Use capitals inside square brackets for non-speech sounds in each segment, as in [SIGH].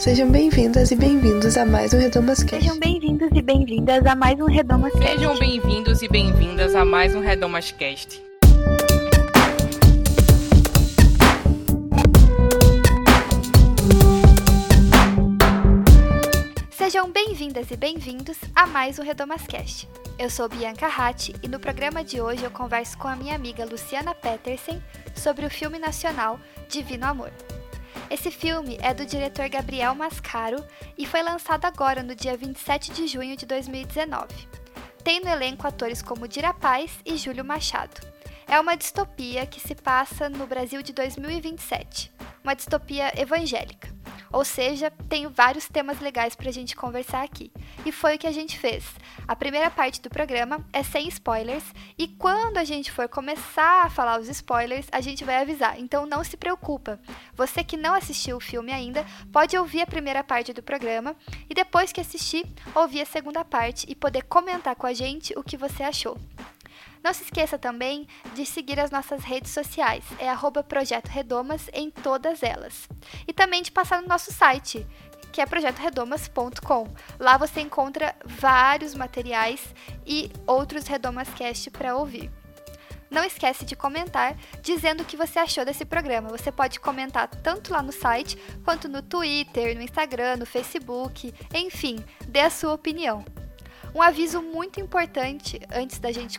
Sejam bem-vindas e bem-vindos a mais um Redomas Cast. Sejam bem-vindos e bem-vindas a mais um Redomas Cast. Sejam bem-vindos e bem-vindas a mais um Redomas Cast. Sejam bem-vindas e bem-vindos a mais um Redomascast. Eu sou Bianca Ratti e no programa de hoje eu converso com a minha amiga Luciana Petersen sobre o filme nacional Divino Amor. Esse filme é do diretor Gabriel Mascaro e foi lançado agora no dia 27 de junho de 2019. Tem no elenco atores como Dira Paz e Júlio Machado. É uma distopia que se passa no Brasil de 2027, uma distopia evangélica. Ou seja, tem vários temas legais para a gente conversar aqui. E foi o que a gente fez. A primeira parte do programa é sem spoilers, e quando a gente for começar a falar os spoilers, a gente vai avisar. Então não se preocupa. Você que não assistiu o filme ainda, pode ouvir a primeira parte do programa e depois que assistir, ouvir a segunda parte e poder comentar com a gente o que você achou. Não se esqueça também de seguir as nossas redes sociais, é arroba Projeto Redomas em todas elas. E também de passar no nosso site, que é projetoredomas.com. Lá você encontra vários materiais e outros Redomascast para ouvir. Não esquece de comentar dizendo o que você achou desse programa. Você pode comentar tanto lá no site, quanto no Twitter, no Instagram, no Facebook, enfim, dê a sua opinião. Um aviso muito importante antes da gente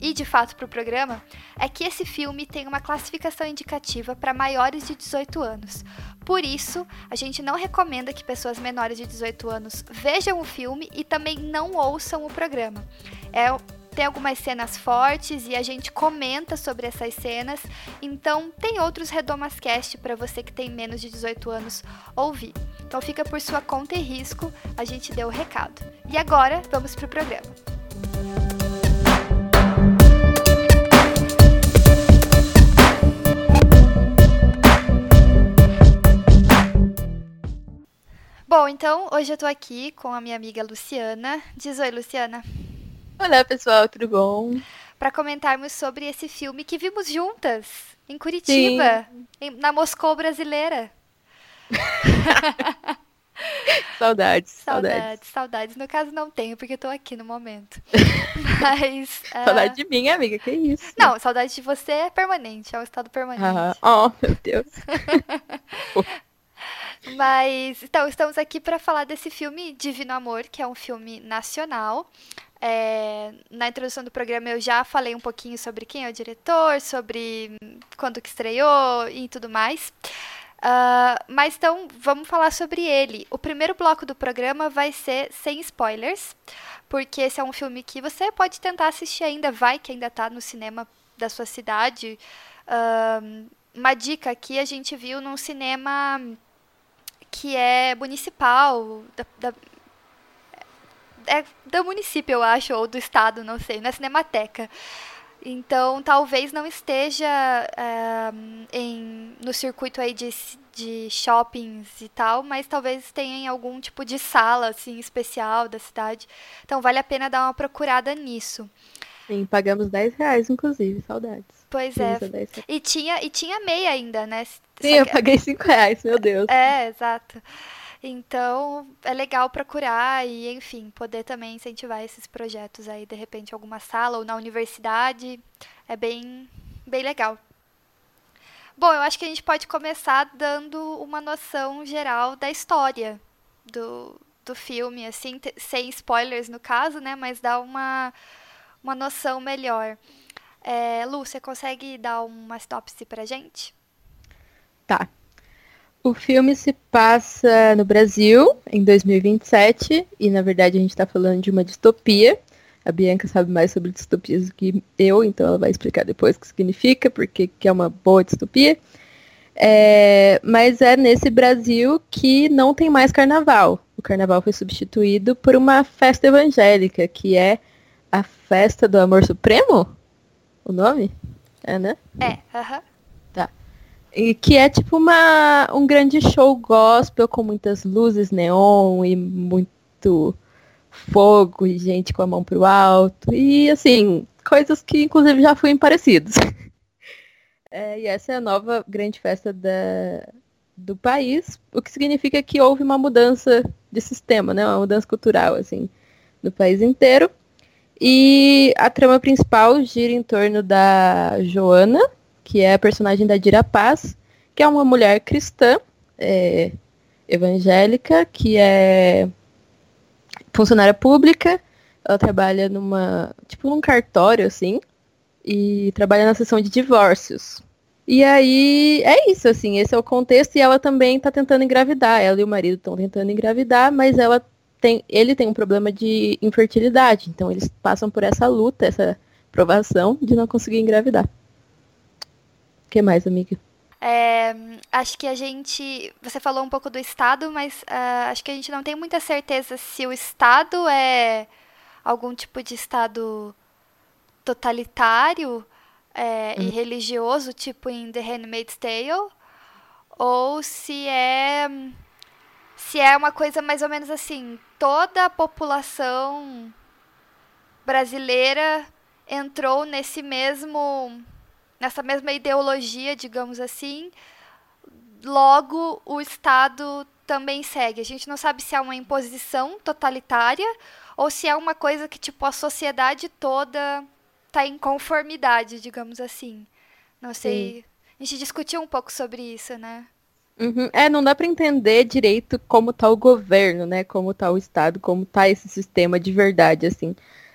e de fato para o programa é que esse filme tem uma classificação indicativa para maiores de 18 anos. Por isso, a gente não recomenda que pessoas menores de 18 anos vejam o filme e também não ouçam o programa. É, tem algumas cenas fortes e a gente comenta sobre essas cenas, então tem outros Redomascast para você que tem menos de 18 anos ouvir. Então fica por sua conta e risco, a gente deu o recado. E agora, vamos para o programa. Bom, então hoje eu tô aqui com a minha amiga Luciana. Diz oi, Luciana. Olá, pessoal, tudo bom? Para comentarmos sobre esse filme que vimos juntas em Curitiba, em, na Moscou brasileira. [LAUGHS] saudades, saudades, saudades. Saudades. No caso, não tenho, porque eu tô aqui no momento. [LAUGHS] Mas. Saudade uh... de mim, amiga, que isso? Não, saudade de você é permanente, é um estado permanente. Ah, oh, meu Deus. [LAUGHS] Mas, então, estamos aqui para falar desse filme Divino Amor, que é um filme nacional. É, na introdução do programa eu já falei um pouquinho sobre quem é o diretor, sobre quando que estreou e tudo mais. Uh, mas então, vamos falar sobre ele. O primeiro bloco do programa vai ser sem spoilers, porque esse é um filme que você pode tentar assistir ainda, vai que ainda está no cinema da sua cidade. Uh, uma dica aqui, a gente viu num cinema que é municipal, da, da, é do município, eu acho, ou do estado, não sei, na Cinemateca. Então, talvez não esteja é, em, no circuito aí de, de shoppings e tal, mas talvez tenha em algum tipo de sala, assim, especial da cidade. Então, vale a pena dar uma procurada nisso. Sim, pagamos 10 reais, inclusive, saudades. Pois é. E tinha, e tinha meia ainda, né? Sim, que... eu paguei 5 reais, meu Deus. É, exato. Então, é legal procurar e, enfim, poder também incentivar esses projetos aí, de repente, em alguma sala ou na universidade. É bem, bem legal. Bom, eu acho que a gente pode começar dando uma noção geral da história do, do filme, assim, sem spoilers no caso, né? Mas dar uma, uma noção melhor. É, Lu, você consegue dar uma sinopse pra gente? Tá. O filme se passa no Brasil, em 2027, e na verdade a gente está falando de uma distopia. A Bianca sabe mais sobre distopias do que eu, então ela vai explicar depois o que significa, porque que é uma boa distopia. É, mas é nesse Brasil que não tem mais carnaval. O carnaval foi substituído por uma festa evangélica, que é festa do amor supremo? o nome? É, né? É, aham. Uh -huh. Tá. E que é tipo uma, um grande show gospel com muitas luzes neon e muito fogo e gente com a mão pro alto. E assim, coisas que inclusive já fui parecidos. [LAUGHS] É, e essa é a nova grande festa da, do país, o que significa que houve uma mudança de sistema, né? Uma mudança cultural, assim, no país inteiro. E a trama principal gira em torno da Joana, que é a personagem da Dira Paz, que é uma mulher cristã, é, evangélica, que é funcionária pública. Ela trabalha numa, tipo, num cartório, assim, e trabalha na seção de divórcios. E aí é isso, assim, esse é o contexto e ela também tá tentando engravidar. Ela e o marido estão tentando engravidar, mas ela tem, ele tem um problema de infertilidade, então eles passam por essa luta, essa provação de não conseguir engravidar. O que mais, amiga? É, acho que a gente. Você falou um pouco do Estado, mas uh, acho que a gente não tem muita certeza se o Estado é algum tipo de Estado totalitário é, e uhum. religioso, tipo em The Handmaid's Tale, ou se é se é uma coisa mais ou menos assim, toda a população brasileira entrou nesse mesmo nessa mesma ideologia, digamos assim, logo o Estado também segue. A gente não sabe se é uma imposição totalitária ou se é uma coisa que tipo a sociedade toda tá em conformidade, digamos assim. Não sei. Sim. A gente discutiu um pouco sobre isso, né? Uhum. É, não dá para entender direito como tá o governo, né? Como tá o Estado, como tá esse sistema de verdade, assim.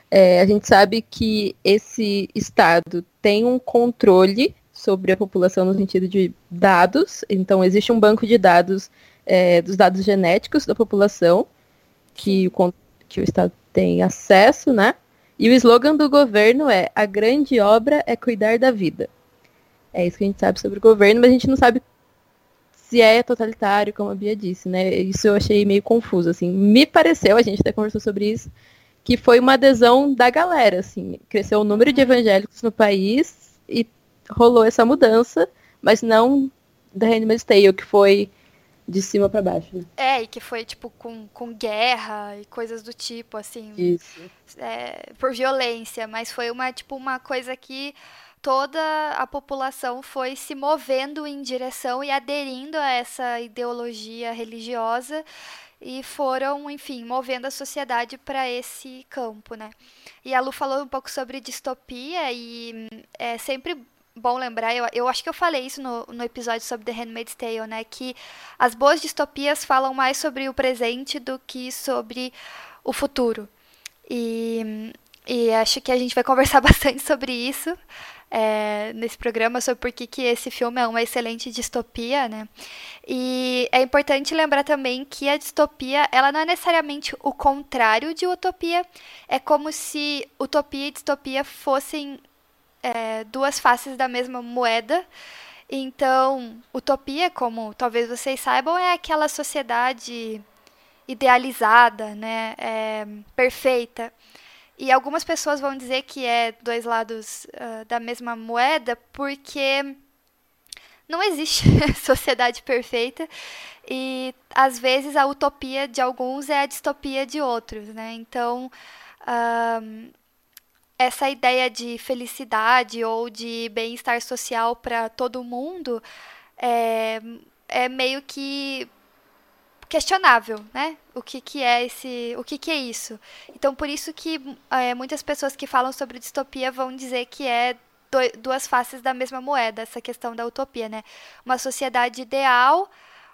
É, a gente sabe que esse Estado tem um controle sobre a população no sentido de dados. Então, existe um banco de dados é, dos dados genéticos da população que o, que o Estado tem acesso, né? E o slogan do governo é: a grande obra é cuidar da vida. É isso que a gente sabe sobre o governo, mas a gente não sabe se é totalitário, como a Bia disse, né? Isso eu achei meio confuso, assim. Me pareceu, a gente até conversou sobre isso, que foi uma adesão da galera, assim. Cresceu o número de evangélicos no país e rolou essa mudança, mas não da Handmaid's Tale, que foi de cima para baixo. Né? É, e que foi, tipo, com, com guerra e coisas do tipo, assim. Isso. É, por violência, mas foi uma, tipo, uma coisa que toda a população foi se movendo em direção e aderindo a essa ideologia religiosa e foram, enfim, movendo a sociedade para esse campo, né? E a Lu falou um pouco sobre distopia e é sempre bom lembrar, eu, eu acho que eu falei isso no, no episódio sobre The Handmaid's Tale, né? Que as boas distopias falam mais sobre o presente do que sobre o futuro. E, e acho que a gente vai conversar [LAUGHS] bastante sobre isso é, nesse programa, sobre por que, que esse filme é uma excelente distopia, né? E é importante lembrar também que a distopia, ela não é necessariamente o contrário de utopia, é como se utopia e distopia fossem é, duas faces da mesma moeda. Então, utopia, como talvez vocês saibam, é aquela sociedade idealizada, né, é, perfeita. E algumas pessoas vão dizer que é dois lados uh, da mesma moeda porque não existe [LAUGHS] sociedade perfeita e às vezes a utopia de alguns é a distopia de outros, né? Então, essa ideia de felicidade ou de bem-estar social para todo mundo é, é meio que questionável, né? O que, que é esse, o que, que é isso? Então por isso que é, muitas pessoas que falam sobre distopia vão dizer que é do, duas faces da mesma moeda essa questão da utopia, né? Uma sociedade ideal,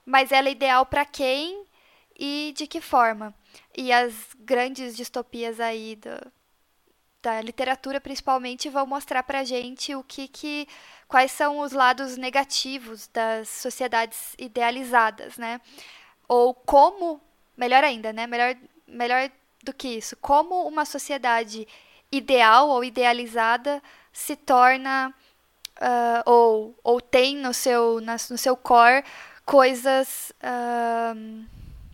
mas ela é ideal para quem e de que forma? E as grandes distopias aí do, da literatura principalmente vão mostrar pra gente o que que quais são os lados negativos das sociedades idealizadas, né? Ou como, melhor ainda, né? Melhor melhor do que isso, como uma sociedade ideal ou idealizada se torna uh, ou, ou tem no seu, na, no seu core coisas uh,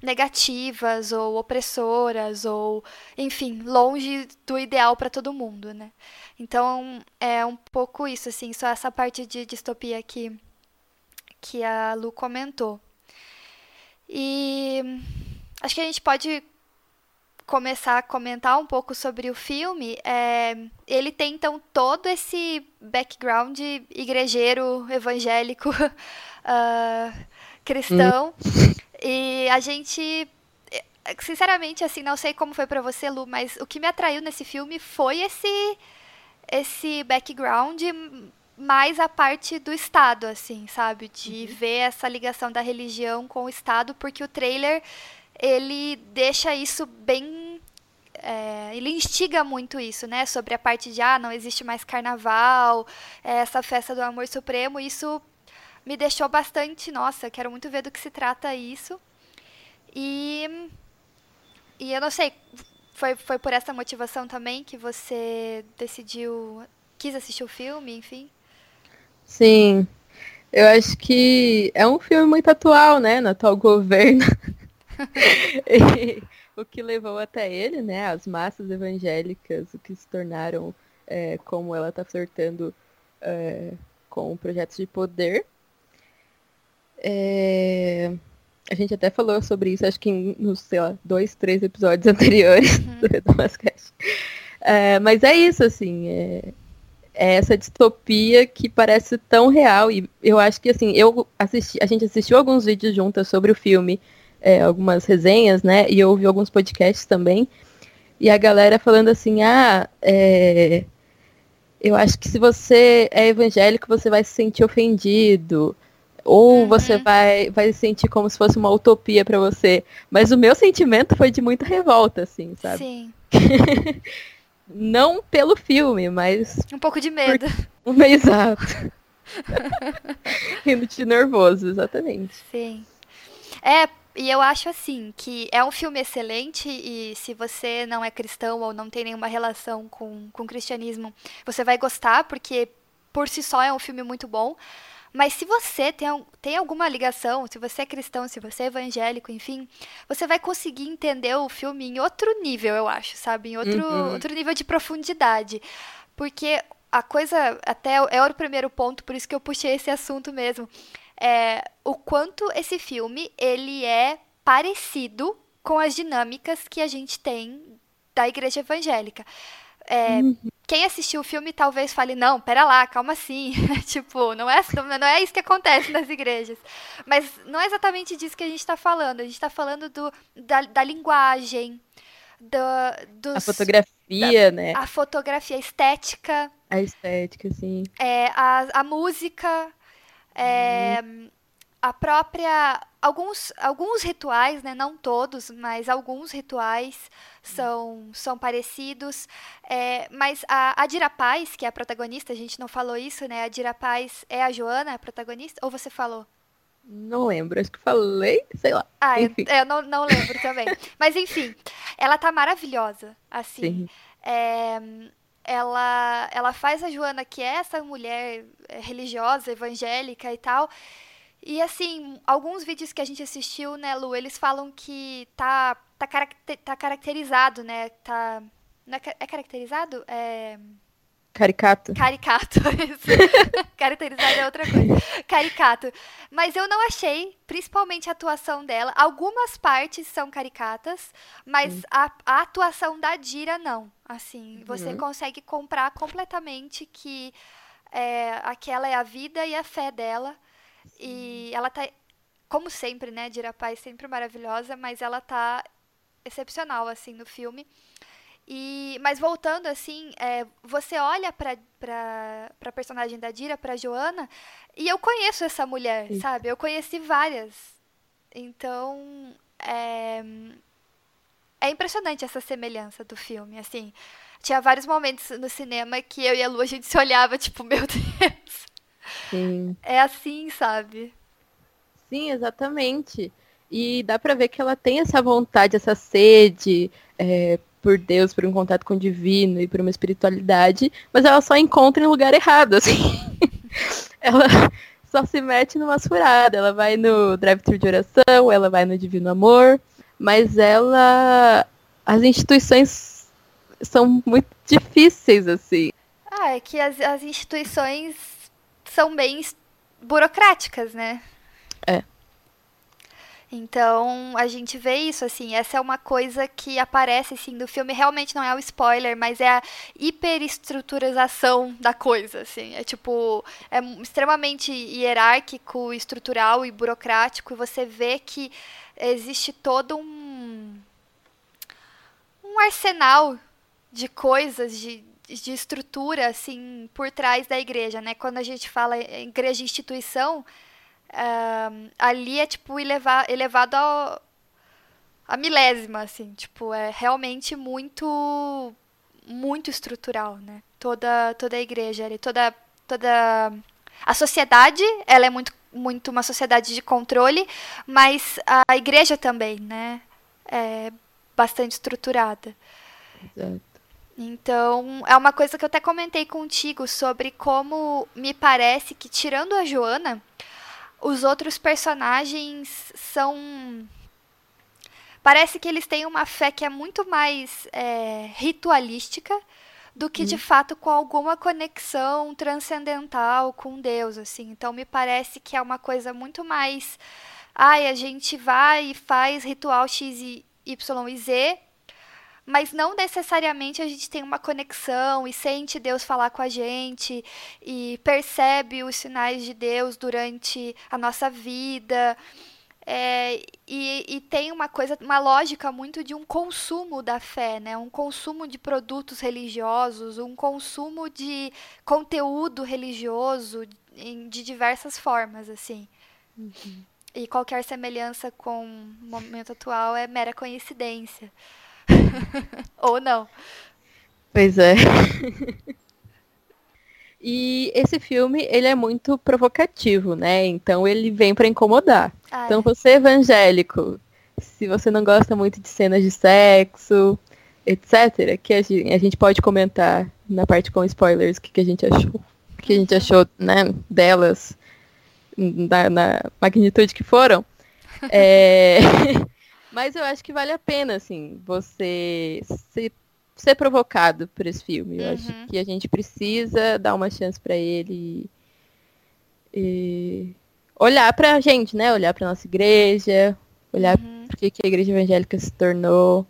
negativas ou opressoras ou enfim longe do ideal para todo mundo né? Então é um pouco isso assim só essa parte de distopia que que a Lu comentou e acho que a gente pode começar a comentar um pouco sobre o filme, é, ele tem então todo esse background igrejeiro evangélico uh, [LAUGHS] cristão. E a gente sinceramente, assim, não sei como foi para você, Lu, mas o que me atraiu nesse filme foi esse esse background mais a parte do Estado, assim, sabe? De uhum. ver essa ligação da religião com o Estado, porque o trailer ele deixa isso bem. É, ele instiga muito isso, né? Sobre a parte de ah, não existe mais carnaval, é, essa festa do amor supremo. Isso me deixou bastante, nossa, quero muito ver do que se trata isso. E e eu não sei, foi, foi por essa motivação também que você decidiu, quis assistir o filme, enfim? Sim, eu acho que é um filme muito atual, né, no atual [LAUGHS] governo. o que levou até ele, né, as massas evangélicas, o que se tornaram, é, como ela está flertando é, com projetos de poder. É, a gente até falou sobre isso, acho que nos, sei lá, dois, três episódios [LAUGHS] anteriores uhum. do Redomascast. É, mas é isso, assim, é, essa distopia que parece tão real. E eu acho que, assim, eu assisti, a gente assistiu alguns vídeos juntas sobre o filme, é, algumas resenhas, né? E eu ouvi alguns podcasts também. E a galera falando assim, ah, é, eu acho que se você é evangélico, você vai se sentir ofendido. Ou uhum. você vai, vai sentir como se fosse uma utopia para você. Mas o meu sentimento foi de muita revolta, assim, sabe? Sim. [LAUGHS] Não pelo filme, mas. Um pouco de medo. [LAUGHS] Por... Exato. [LAUGHS] Rindo de nervoso, exatamente. Sim. É, e eu acho assim que é um filme excelente e se você não é cristão ou não tem nenhuma relação com, com o cristianismo, você vai gostar, porque por si só é um filme muito bom. Mas se você tem, tem alguma ligação, se você é cristão, se você é evangélico, enfim, você vai conseguir entender o filme em outro nível, eu acho, sabe? Em outro, uhum. outro nível de profundidade. Porque a coisa, até é o primeiro ponto, por isso que eu puxei esse assunto mesmo. É o quanto esse filme ele é parecido com as dinâmicas que a gente tem da igreja evangélica. É, uhum. Quem assistiu o filme talvez fale, não, pera lá, calma assim. [LAUGHS] tipo, não é, não é isso que acontece nas igrejas. Mas não é exatamente disso que a gente está falando. A gente está falando do, da, da linguagem, do, dos, a fotografia, da, né? A fotografia, a estética. A estética, sim. É, a, a música. É, uhum a própria alguns alguns rituais, né, não todos, mas alguns rituais são são parecidos. É, mas a, a Dira Paz, que é a protagonista, a gente não falou isso, né? A Dira Paz é a Joana, a protagonista? Ou você falou? Não lembro, acho que falei, sei lá. Ah, enfim. eu, eu não, não lembro também. [LAUGHS] Mas enfim, ela tá maravilhosa, assim. Sim. É, ela, ela faz a Joana, que é essa mulher é, religiosa, evangélica e tal, e assim, alguns vídeos que a gente assistiu, né, Lu, eles falam que tá, tá, caracter, tá caracterizado, né? Tá. É, é, caracterizado? É. Caricato. Caricato, [LAUGHS] isso. Caracterizado é outra coisa. Caricato. Mas eu não achei, principalmente a atuação dela. Algumas partes são caricatas, mas a, a, atuação da Dira não. Assim, você uhum. consegue comprar completamente que é, aquela é a vida e a fé dela. E ela tá, como sempre, né, Dira Paz sempre maravilhosa, mas ela tá excepcional, assim, no filme. E, mas voltando, assim, é, você olha pra, pra personagem da Dira, pra Joana, e eu conheço essa mulher, Sim. sabe? Eu conheci várias. Então, é, é impressionante essa semelhança do filme, assim. Tinha vários momentos no cinema que eu e a Lu, a gente se olhava, tipo, meu [LAUGHS] Deus. Sim. É assim, sabe? Sim, exatamente. E dá pra ver que ela tem essa vontade, essa sede é, por Deus, por um contato com o divino e por uma espiritualidade, mas ela só encontra em lugar errado, [LAUGHS] assim. ela só se mete numa furada. Ela vai no drive-thru de oração, ela vai no divino amor, mas ela. As instituições são muito difíceis, assim. Ah, é que as, as instituições são bem burocráticas, né? É. Então, a gente vê isso, assim, essa é uma coisa que aparece, assim, do filme, realmente não é o spoiler, mas é a hiperestruturização da coisa, assim, é tipo, é extremamente hierárquico, estrutural e burocrático, e você vê que existe todo um, um arsenal de coisas, de, de estrutura, assim, por trás da igreja, né, quando a gente fala igreja instituição, Uh, ali é tipo eleva elevado ao, a milésima, assim, tipo, é realmente muito muito estrutural, né? Toda toda a igreja ali, toda toda a sociedade, ela é muito muito uma sociedade de controle, mas a igreja também, né? É bastante estruturada. Exato. Então, é uma coisa que eu até comentei contigo sobre como me parece que tirando a Joana, os outros personagens são. Parece que eles têm uma fé que é muito mais é, ritualística do que de uhum. fato com alguma conexão transcendental com Deus, assim. Então me parece que é uma coisa muito mais, ai, a gente vai e faz ritual X, Y e Z mas não necessariamente a gente tem uma conexão e sente Deus falar com a gente e percebe os sinais de Deus durante a nossa vida. É, e, e, tem uma coisa, uma lógica muito de um consumo da fé, né? Um consumo de produtos religiosos, um consumo de conteúdo religioso em, de diversas formas, assim. Uhum. E qualquer semelhança com o momento atual é mera coincidência. [LAUGHS] Ou não. Pois é. E esse filme, ele é muito provocativo, né? Então ele vem para incomodar. Ah, então você é evangélico, se você não gosta muito de cenas de sexo, etc, que a gente, a gente pode comentar na parte com spoilers o que, que a gente achou. O que a gente achou, né, delas, na, na magnitude que foram. [LAUGHS] É... Mas eu acho que vale a pena, assim, você ser, ser provocado por esse filme. Eu uhum. acho que a gente precisa dar uma chance para ele e olhar pra gente, né? Olhar pra nossa igreja, olhar uhum. porque que a igreja evangélica se tornou.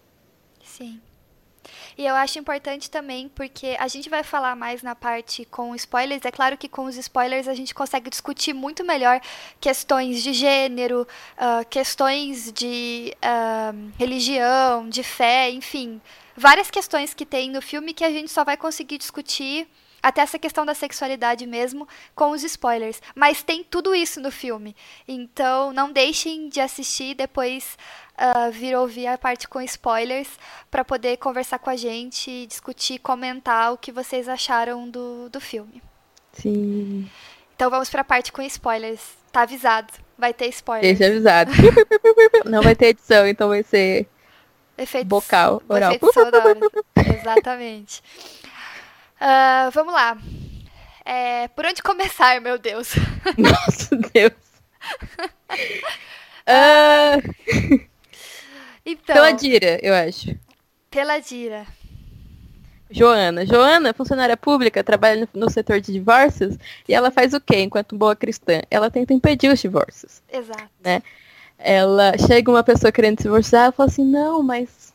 E eu acho importante também, porque a gente vai falar mais na parte com spoilers. É claro que com os spoilers a gente consegue discutir muito melhor questões de gênero, uh, questões de uh, religião, de fé, enfim. Várias questões que tem no filme que a gente só vai conseguir discutir até essa questão da sexualidade mesmo com os spoilers. Mas tem tudo isso no filme. Então não deixem de assistir e depois uh, vir ouvir a parte com spoilers para poder conversar com a gente, discutir, comentar o que vocês acharam do, do filme. Sim. Então vamos para a parte com spoilers. Tá avisado. Vai ter spoilers. Esteja avisado. Não vai ter edição, então vai ser Efeitos, bocal, oral. Exatamente. Uh, vamos lá. É, por onde começar, meu Deus? [LAUGHS] Nossa, Deus. uh... [LAUGHS] [LAUGHS] Então, pela Dira, eu acho. Pela Dira. Joana. Joana, funcionária pública, trabalha no, no, setor de divórcios e ela faz o quê enquanto boa cristã? Ela tenta impedir os divórcios. Exato. Né? Ela chega uma pessoa querendo se divorciar, ela fala assim: "Não, mas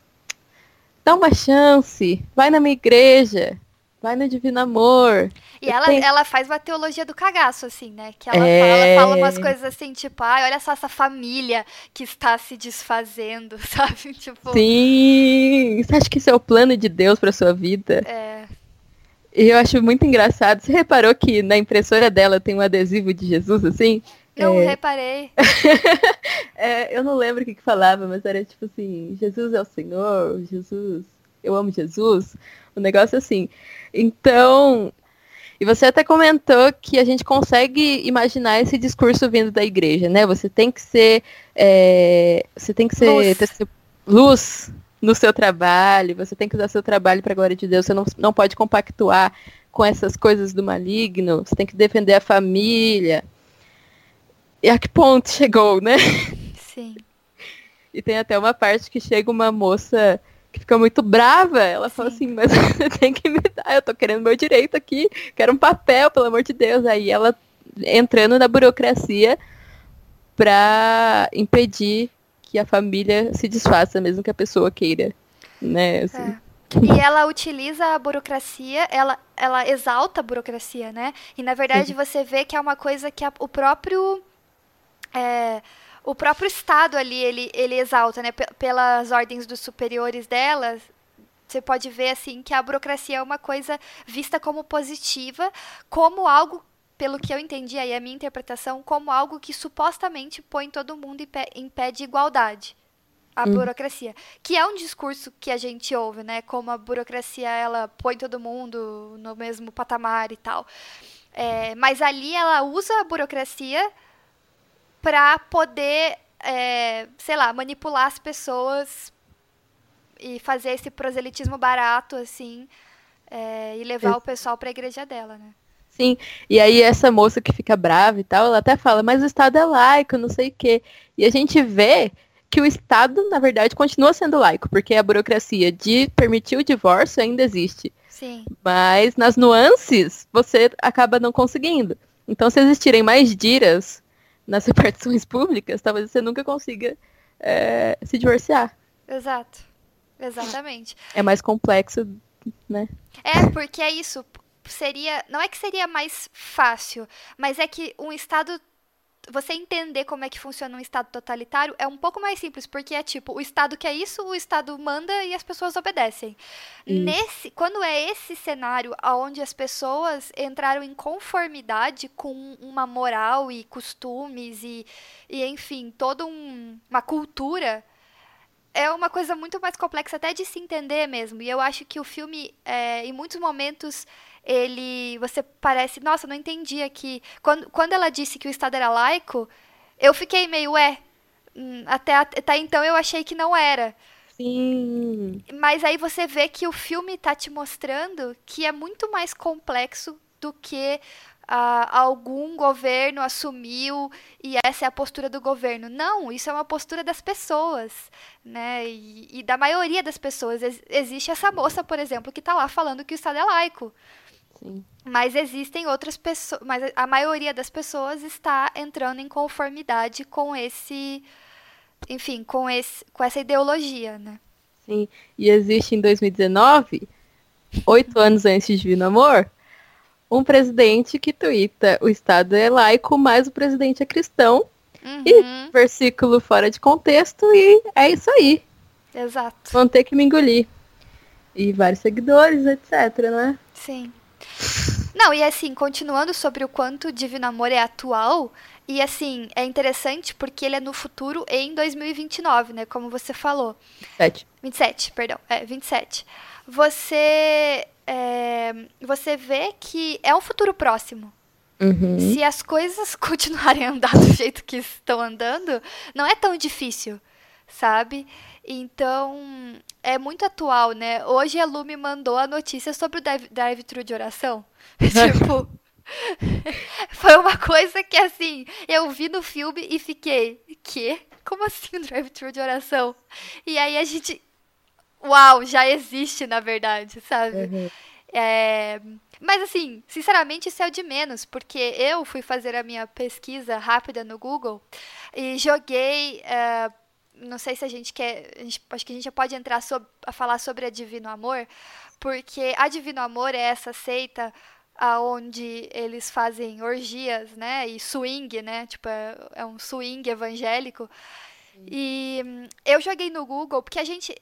dá uma chance, vai na minha igreja, Vai no Divino Amor. E ela, tenho... ela faz uma teologia do cagaço, assim, né? Que ela é... fala, fala umas coisas assim, tipo, ai, olha só essa família que está se desfazendo, [LAUGHS] sabe? Tipo... Sim! Você acha que isso é o plano de Deus para sua vida? É. E eu acho muito engraçado. Você reparou que na impressora dela tem um adesivo de Jesus, assim? Não é... reparei. [LAUGHS] é, eu não lembro o que, que falava, mas era tipo assim, Jesus é o Senhor, Jesus, eu amo Jesus. Um negócio assim. Então, e você até comentou que a gente consegue imaginar esse discurso vindo da igreja, né? Você tem que ser. É, você tem que ser luz. Ter, luz no seu trabalho, você tem que usar seu trabalho para a glória de Deus, você não, não pode compactuar com essas coisas do maligno, você tem que defender a família. E a que ponto chegou, né? Sim. [LAUGHS] E tem até uma parte que chega uma moça que fica muito brava. Ela Sim. fala assim, mas [LAUGHS] você tem que me dar, eu tô querendo meu direito aqui, quero um papel, pelo amor de Deus. Aí ela entrando na burocracia para impedir que a família se desfaça, mesmo que a pessoa queira, né? Assim. É. E ela utiliza a burocracia, ela, ela exalta a burocracia, né? E na verdade você vê que é uma coisa que a, o próprio. É, o próprio Estado ali, ele, ele exalta, né? Pelas ordens dos superiores delas, você pode ver assim que a burocracia é uma coisa vista como positiva, como algo pelo que eu entendi aí, a minha interpretação, como algo que supostamente põe todo mundo em pé, em pé de igualdade. A hum. burocracia. Que é um discurso que a gente ouve, né? Como a burocracia, ela põe todo mundo no mesmo patamar e tal. É, mas ali ela usa a burocracia para poder, é, sei lá, manipular as pessoas e fazer esse proselitismo barato, assim, é, e levar o pessoal para a igreja dela, né? Sim, e aí essa moça que fica brava e tal, ela até fala, mas o Estado é laico, não sei o quê. E a gente vê que o Estado, na verdade, continua sendo laico, porque a burocracia de permitir o divórcio ainda existe. Sim. Mas nas nuances, você acaba não conseguindo. Então, se existirem mais diras nas [LAUGHS] repartições públicas, talvez você nunca consiga é, se divorciar. Exato. Exatamente. É mais complexo, né? É, porque é isso. Seria. Não é que seria mais fácil, mas é que um Estado você entender como é que funciona um Estado totalitário é um pouco mais simples, porque é tipo, o Estado quer isso, o Estado manda e as pessoas obedecem. Isso. Nesse, quando é esse cenário onde as pessoas entraram em conformidade com uma moral e costumes e, e enfim, toda um, uma cultura, é uma coisa muito mais complexa até de se entender mesmo. E eu acho que o filme, é, em muitos momentos, ele. Você parece, nossa, não entendi aqui. Quando, quando ela disse que o Estado era laico, eu fiquei meio, é. Até, até então eu achei que não era. Sim. Mas aí você vê que o filme está te mostrando que é muito mais complexo do que uh, algum governo assumiu e essa é a postura do governo. Não, isso é uma postura das pessoas, né? E, e da maioria das pessoas. Ex existe essa moça, por exemplo, que está lá falando que o Estado é laico. Sim. Mas existem outras pessoas, mas a maioria das pessoas está entrando em conformidade com esse, enfim, com esse, com essa ideologia, né? Sim. E existe em 2019, oito anos antes de Divino Amor, um presidente que tuita o Estado é laico, mas o presidente é cristão. Uhum. E versículo fora de contexto, e é isso aí. Exato. Vão ter que me engolir. E vários seguidores, etc, né? Sim. Não, e assim, continuando sobre o quanto o Divino Amor é atual, e assim, é interessante porque ele é no futuro em 2029, né? Como você falou. 27. 27, perdão. É, 27. Você é, você vê que é um futuro próximo. Uhum. Se as coisas [LAUGHS] continuarem a andar do jeito que estão andando, não é tão difícil, sabe? Então, é muito atual, né? Hoje a Lu me mandou a notícia sobre o drive-thru de oração. [LAUGHS] tipo, [LAUGHS] foi uma coisa que, assim, eu vi no filme e fiquei, que? Como assim um drive-thru de oração? E aí a gente uau, já existe, na verdade, sabe? Uhum. É... Mas assim, sinceramente, isso é o de menos, porque eu fui fazer a minha pesquisa rápida no Google e joguei. Uh, não sei se a gente quer. A gente, acho que a gente já pode entrar sobre, a falar sobre a Divino Amor, porque a Divino Amor é essa seita aonde eles fazem orgias, né? E swing, né? Tipo, é, é um swing evangélico. E hum, eu joguei no Google, porque a gente,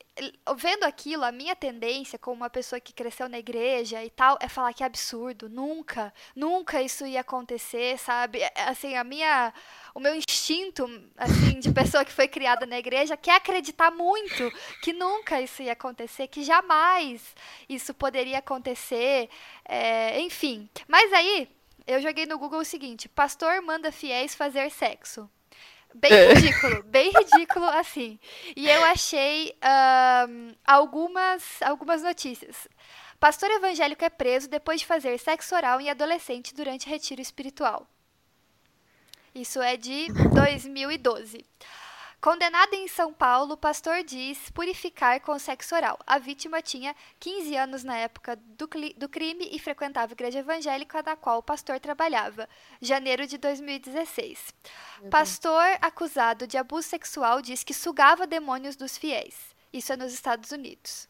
vendo aquilo, a minha tendência, como uma pessoa que cresceu na igreja e tal, é falar que é absurdo. Nunca, nunca isso ia acontecer, sabe? É, assim, a minha. O meu instinto, assim, de pessoa que foi criada na igreja, quer acreditar muito que nunca isso ia acontecer, que jamais isso poderia acontecer, é, enfim. Mas aí, eu joguei no Google o seguinte: pastor manda fiéis fazer sexo. Bem é. ridículo, bem ridículo assim. E eu achei um, algumas, algumas notícias. Pastor evangélico é preso depois de fazer sexo oral em adolescente durante retiro espiritual. Isso é de 2012. Condenado em São Paulo, o pastor diz purificar com sexo oral. A vítima tinha 15 anos na época do, do crime e frequentava a igreja evangélica na qual o pastor trabalhava. Janeiro de 2016. Uhum. Pastor acusado de abuso sexual diz que sugava demônios dos fiéis. Isso é nos Estados Unidos.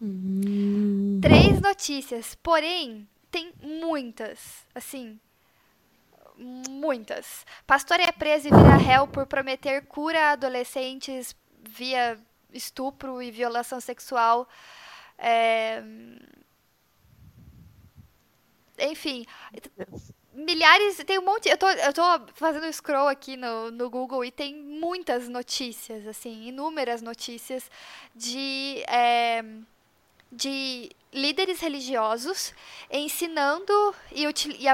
Uhum. Três notícias, porém, tem muitas. Assim, muitas. Pastor é preso e vira réu por prometer cura a adolescentes via estupro e violação sexual. É... Enfim, milhares, tem um monte, eu tô, eu tô fazendo scroll aqui no, no Google e tem muitas notícias, assim, inúmeras notícias de, é, de líderes religiosos ensinando e, e,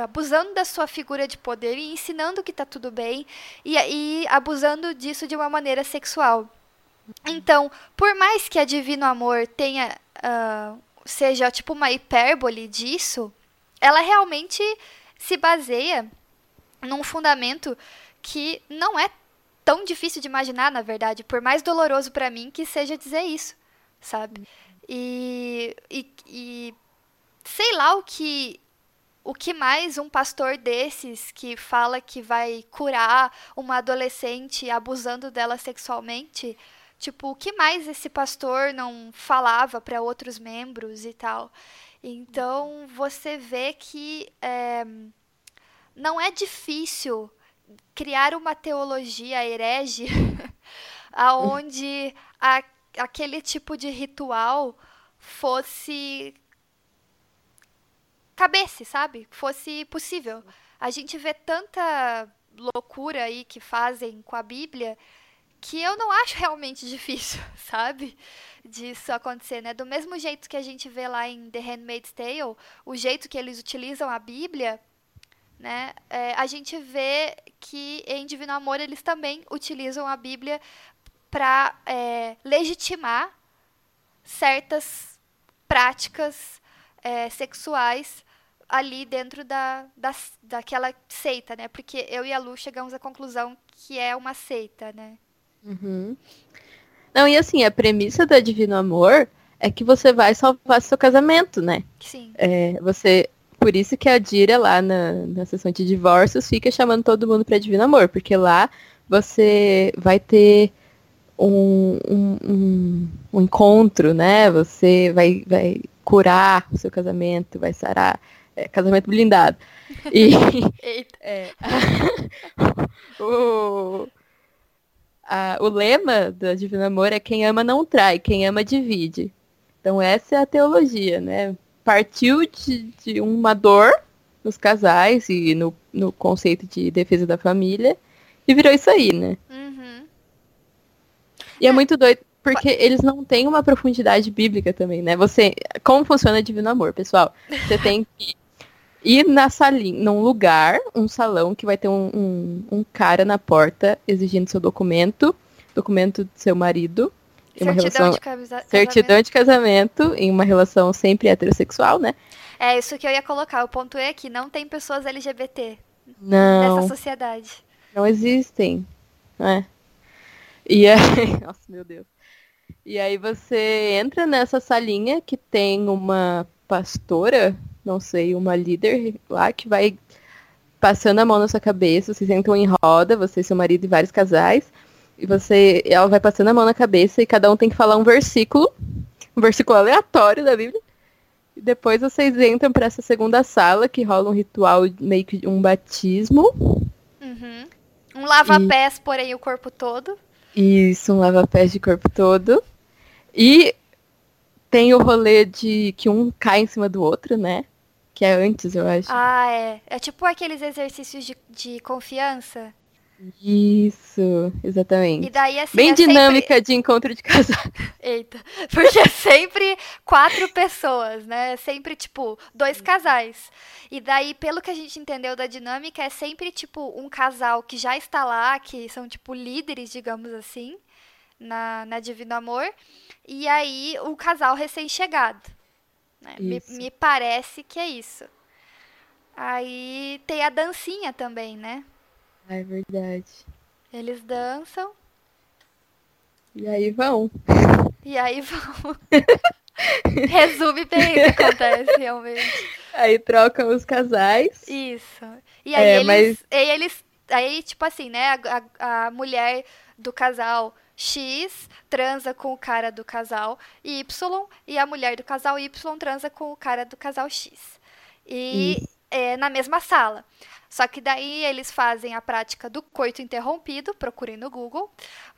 abusando da sua figura de poder e ensinando que está tudo bem e, e abusando disso de uma maneira sexual. Então, por mais que a Divino Amor tenha uh, seja tipo uma hipérbole disso, ela realmente se baseia num fundamento que não é tão difícil de imaginar, na verdade, por mais doloroso para mim que seja dizer isso, sabe? E, e, e sei lá o que o que mais um pastor desses que fala que vai curar uma adolescente abusando dela sexualmente, tipo, o que mais esse pastor não falava para outros membros e tal. Então você vê que é, não é difícil criar uma teologia herege [LAUGHS] aonde a aquele tipo de ritual fosse cabesse, sabe? Fosse possível. A gente vê tanta loucura aí que fazem com a Bíblia que eu não acho realmente [LAUGHS] difícil, sabe? Disso acontecer, né? Do mesmo jeito que a gente vê lá em The Handmaid's Tale, o jeito que eles utilizam a Bíblia, né? É, a gente vê que em Divino Amor eles também utilizam a Bíblia para é, legitimar certas práticas é, sexuais ali dentro da, da, daquela seita, né? Porque eu e a Lu chegamos à conclusão que é uma seita, né? Uhum. Não, e assim, a premissa do Divino Amor é que você vai salvar seu casamento, né? Sim. É, você, por isso que a Dira lá na, na sessão de divórcios fica chamando todo mundo para Divino Amor, porque lá você vai ter um, um, um, um encontro, né? Você vai, vai curar o seu casamento, vai sarar. É, casamento blindado. E [LAUGHS] é, [LAUGHS] o, a, o lema do Divino Amor é quem ama não trai, quem ama divide. Então essa é a teologia, né? Partiu de, de uma dor nos casais e no, no conceito de defesa da família e virou isso aí, né? E é muito doido, porque eles não têm uma profundidade bíblica também, né? Você. Como funciona Divino Amor, pessoal? Você tem [LAUGHS] que ir na salinha, num lugar, um salão que vai ter um, um, um cara na porta exigindo seu documento, documento do seu marido. Em uma certidão relação, de casamento. Certidão de casamento em uma relação sempre heterossexual, né? É isso que eu ia colocar. O ponto é que não tem pessoas LGBT não, nessa sociedade. Não existem. Né? E aí, [LAUGHS] nossa, meu Deus. E aí você entra nessa salinha que tem uma pastora, não sei, uma líder lá que vai passando a mão na sua cabeça, vocês entram em roda, você, seu marido e vários casais, e você, ela vai passando a mão na cabeça e cada um tem que falar um versículo, um versículo aleatório da Bíblia. E depois vocês entram para essa segunda sala que rola um ritual meio que um batismo. Uhum. Um lava-pés, e... porém o corpo todo. Isso, um lava-pés de corpo todo. E tem o rolê de que um cai em cima do outro, né? Que é antes, eu acho. Ah, é. É tipo aqueles exercícios de, de confiança. Isso, exatamente. E daí, assim, Bem é dinâmica sempre... de encontro de casal. [LAUGHS] Eita, porque é sempre quatro pessoas, né? É sempre, tipo, dois casais. E daí, pelo que a gente entendeu da dinâmica, é sempre, tipo, um casal que já está lá, que são, tipo, líderes, digamos assim, na, na Divino Amor. E aí, o casal recém-chegado. Né? Me, me parece que é isso. Aí tem a dancinha também, né? É verdade. Eles dançam. E aí vão. E aí vão. [LAUGHS] Resume bem o que acontece realmente. Aí trocam os casais. Isso. E aí, É, eles, mas- aí eles. Aí, tipo assim, né? A- a mulher do casal X transa com o cara do casal Y e a mulher do casal Y transa com o cara do casal X. E é, na mesma sala. Só que daí eles fazem a prática do coito interrompido, procurem no Google,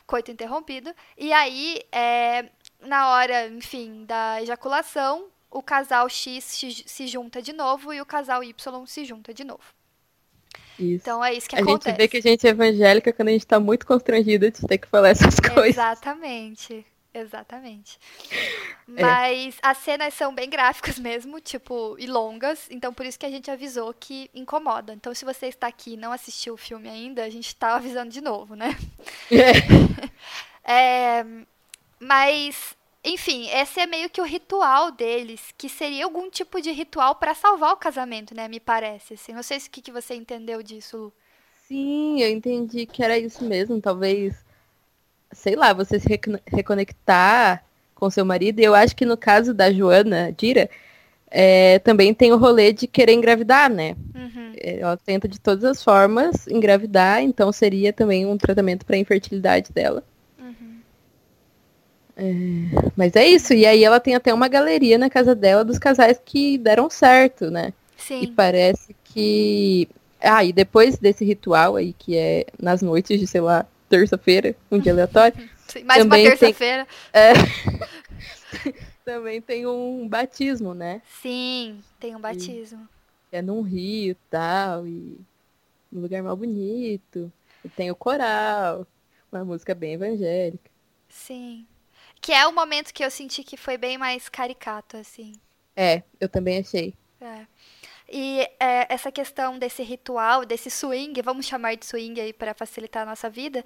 coito interrompido, e aí é, na hora, enfim, da ejaculação, o casal X se, junta de novo e o casal Y se junta de novo. Isso. Então é isso que a acontece. gente vê que a gente é evangélica quando a gente tá muito constrangida de ter que falar essas [LAUGHS] coisas. Exatamente. Exatamente. É. Mas as cenas são bem gráficas [LAUGHS] mesmo, tipo, e longas, então por isso que a gente avisou que incomoda. Então se você está aqui e não assistiu o filme ainda, a gente tá avisando de novo, né? É, [LAUGHS] mas, enfim, esse é meio que o ritual deles, que seria algum tipo de ritual para salvar o casamento, né? Me parece. Assim. Não sei se o que, que você entendeu disso, Lu. Sim, eu entendi que era isso mesmo. Talvez, sei lá, você se recon- reconectar com seu marido. E eu acho que no caso da Joana Dira, é, também tem o rolê de querer engravidar, né? Uhum. É, Ela tenta de todas as formas engravidar, então seria também um tratamento para a infertilidade dela. Uhum. Mas é isso, e aí ela tem até uma galeria na casa dela dos casais que deram certo, né? E Sim. parece que. Ah, e depois desse ritual aí, que é nas noites de, sei lá, terça-feira, um dia aleatório, Sim, Mais uma também tem- terça-feira. [LAUGHS] também tem um batismo, né? Sim, tem um batismo. Que é num rio e tal, e num lugar mal bonito. E tem o coral, uma música bem evangélica. Sim. Que é o momento que eu senti que foi bem mais caricato, assim. É, eu também achei. É. E é, essa questão desse ritual, desse swing, vamos chamar de swing aí para facilitar a nossa vida,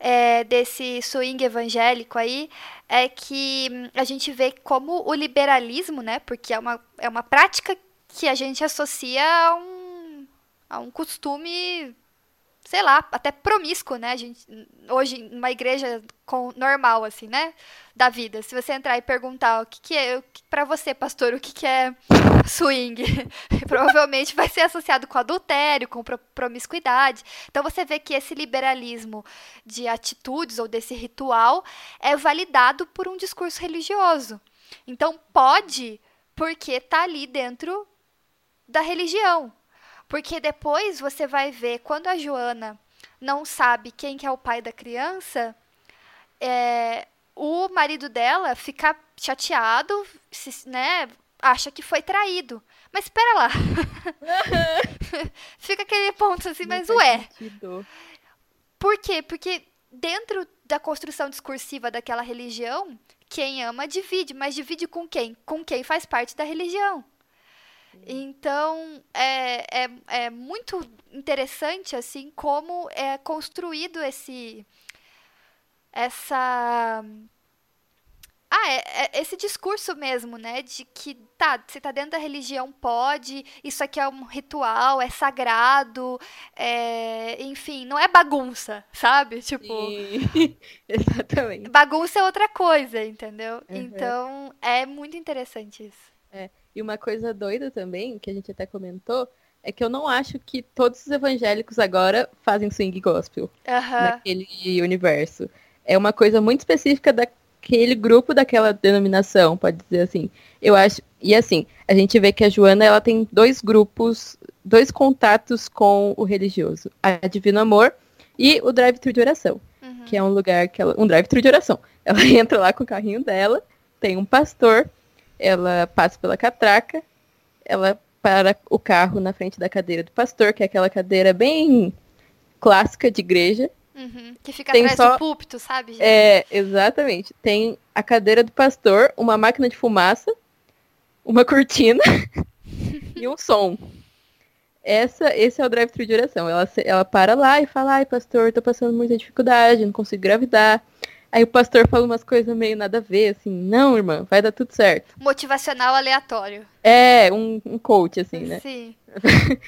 é, desse swing evangélico aí, é que hum, a gente vê como o liberalismo, né? Porque é uma, é uma prática que a gente associa a um, a um costume, sei lá, até promíscuo, né? A gente, hoje, numa igreja com, normal, assim, né? Da vida. Se você entrar e perguntar o que, que é, pra você, pastor, o que, que é swing, [LAUGHS] provavelmente vai ser associado com adultério, com pro- promiscuidade. Então você vê que esse liberalismo de atitudes ou desse ritual é validado por um discurso religioso. Então pode, porque tá ali dentro da religião. Porque depois você vai ver quando a Joana não sabe quem que é o pai da criança, é, o marido dela fica chateado, se- né? Acha que foi traído. Mas espera lá. [LAUGHS] fica aquele ponto assim, mas Não faz ué, sentido. por quê? Porque dentro da construção discursiva daquela religião, quem ama divide, mas divide com quem? Com quem faz parte da religião. Então, é, é, é muito interessante, assim, como é construído esse... Essa... Ah, é, é esse discurso mesmo, né? De que, tá, você tá dentro da religião, pode, isso aqui é um ritual, é sagrado, é, enfim, não é bagunça, sabe? Tipo, Sim, [LAUGHS] exatamente. bagunça é outra coisa, entendeu? Uhum. Então, é muito interessante isso. E uma coisa doida também, que a gente até comentou, é que eu não acho que todos os evangélicos agora fazem swing gospel naquele universo. É uma coisa muito específica daquele grupo daquela denominação, pode dizer assim. Eu acho. E assim, a gente vê que a Joana ela tem dois grupos, dois contatos com o religioso. A Divino Amor e o drive-thru de oração. uhum. que é um lugar que ela. Um drive-thru de oração. Ela [LAUGHS] entra lá com o carrinho dela, tem um pastor, ela passa pela catraca, ela para o carro na frente da cadeira do pastor, que é aquela cadeira bem clássica de igreja. Uhum. Que fica Tem atrás só- do púlpito, sabe? gente? É, exatamente. Tem a cadeira do pastor, uma máquina de fumaça, uma cortina [LAUGHS] e um som. Essa, esse é o drive-thru de oração. Ela, ela para lá e fala, ai, pastor, tô passando muita dificuldade, não consigo engravidar. Aí o pastor fala umas coisas meio nada a ver, assim, não, irmã, vai dar tudo certo. Motivacional aleatório. É, um, um coach, assim, né? Sim. [LAUGHS]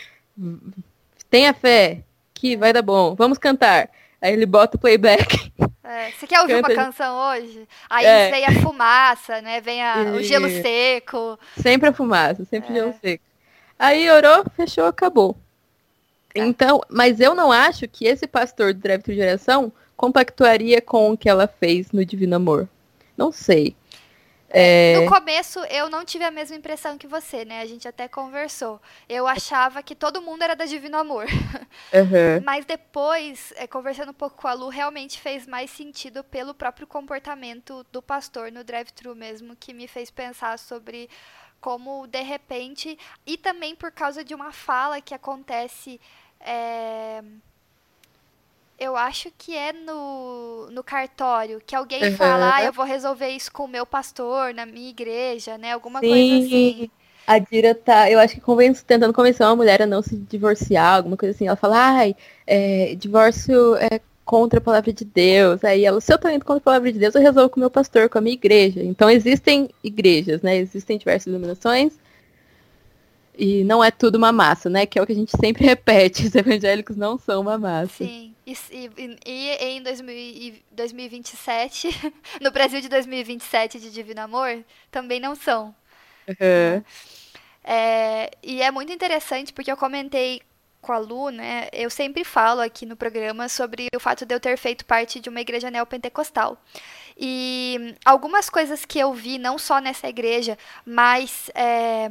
Tenha fé, que vai dar bom, vamos cantar. Aí ele bota o playback. É, você quer ouvir Canta- uma canção hoje? Aí É. vem a fumaça, né? Vem a- o gelo seco. Sempre a fumaça, sempre É. gelo seco. Aí orou, fechou, acabou. É. Então, mas eu não acho que esse pastor do Drive Thru Geração compactuaria com o que ela fez no Divino Amor. Não sei. É, No começo, eu não tive a mesma impressão que você, né? A gente até conversou. Eu achava que todo mundo era da Divino Amor. [LAUGHS] aham. Mas depois, é, conversando um pouco com a Lu, realmente fez mais sentido pelo próprio comportamento do pastor no drive-thru mesmo, que me fez pensar sobre como, de repente, e também por causa de uma fala que acontece. é, eu acho que é no, no cartório, que alguém Uhum. fala, ah, eu vou resolver isso com o meu pastor na minha igreja, né? Alguma Sim. coisa assim. A Dira tá, eu acho que convence, tentando convencer uma mulher a não se divorciar, alguma coisa assim. Ela fala, ai, é, divórcio é contra a palavra de Deus. Aí ela, se eu tô indo contra a palavra de Deus, eu resolvo com o meu pastor, com a minha igreja. Então existem igrejas, né? Existem diversas iluminações. E não é tudo uma massa, né? Que é o que a gente sempre [LAUGHS] repete. Os evangélicos não são uma massa. Sim, e, e- e em 2000 e 2027, [LAUGHS] no Brasil de 2027 de Divino Amor, também não são. É, e é muito interessante porque eu comentei com a Lu, né? Eu sempre falo aqui no programa sobre o fato de eu ter feito parte de uma igreja neopentecostal. E algumas coisas que eu vi, não só nessa igreja, mas é,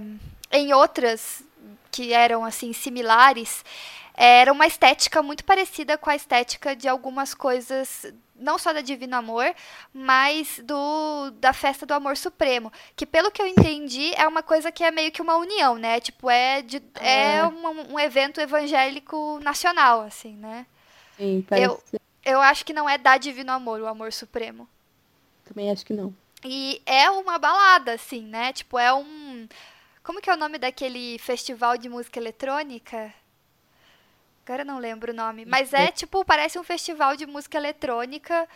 em outras que eram assim similares, era uma estética muito parecida com a estética de algumas coisas, não só da Divino Amor, mas do da Festa do Amor Supremo, que pelo que eu entendi é uma coisa que é meio que uma união, né? Tipo, é, de, é É. um, um evento evangélico nacional, assim, né? Sim, parece. Eu acho que não é da Divino Amor, o Amor Supremo. Também acho que não. E é uma balada, assim, né? Tipo, é um. Como que é o nome daquele festival de música eletrônica? Agora eu não lembro o nome. Mas é tipo, parece um festival de música eletrônica.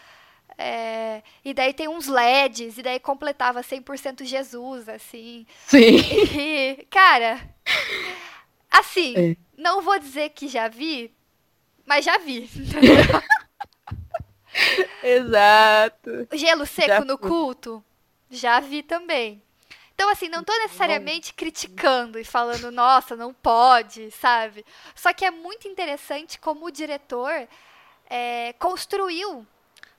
é, E daí tem uns LEDs, e daí completava 100% Jesus, assim. Sim. E, cara, assim, É. não vou dizer que já vi, mas já vi. [LAUGHS] Exato. Gelo seco Já no fui. culto? Já vi também. Então, assim, não tô necessariamente criticando e falando, nossa, não pode, sabe? Só que é muito interessante como o diretor é, construiu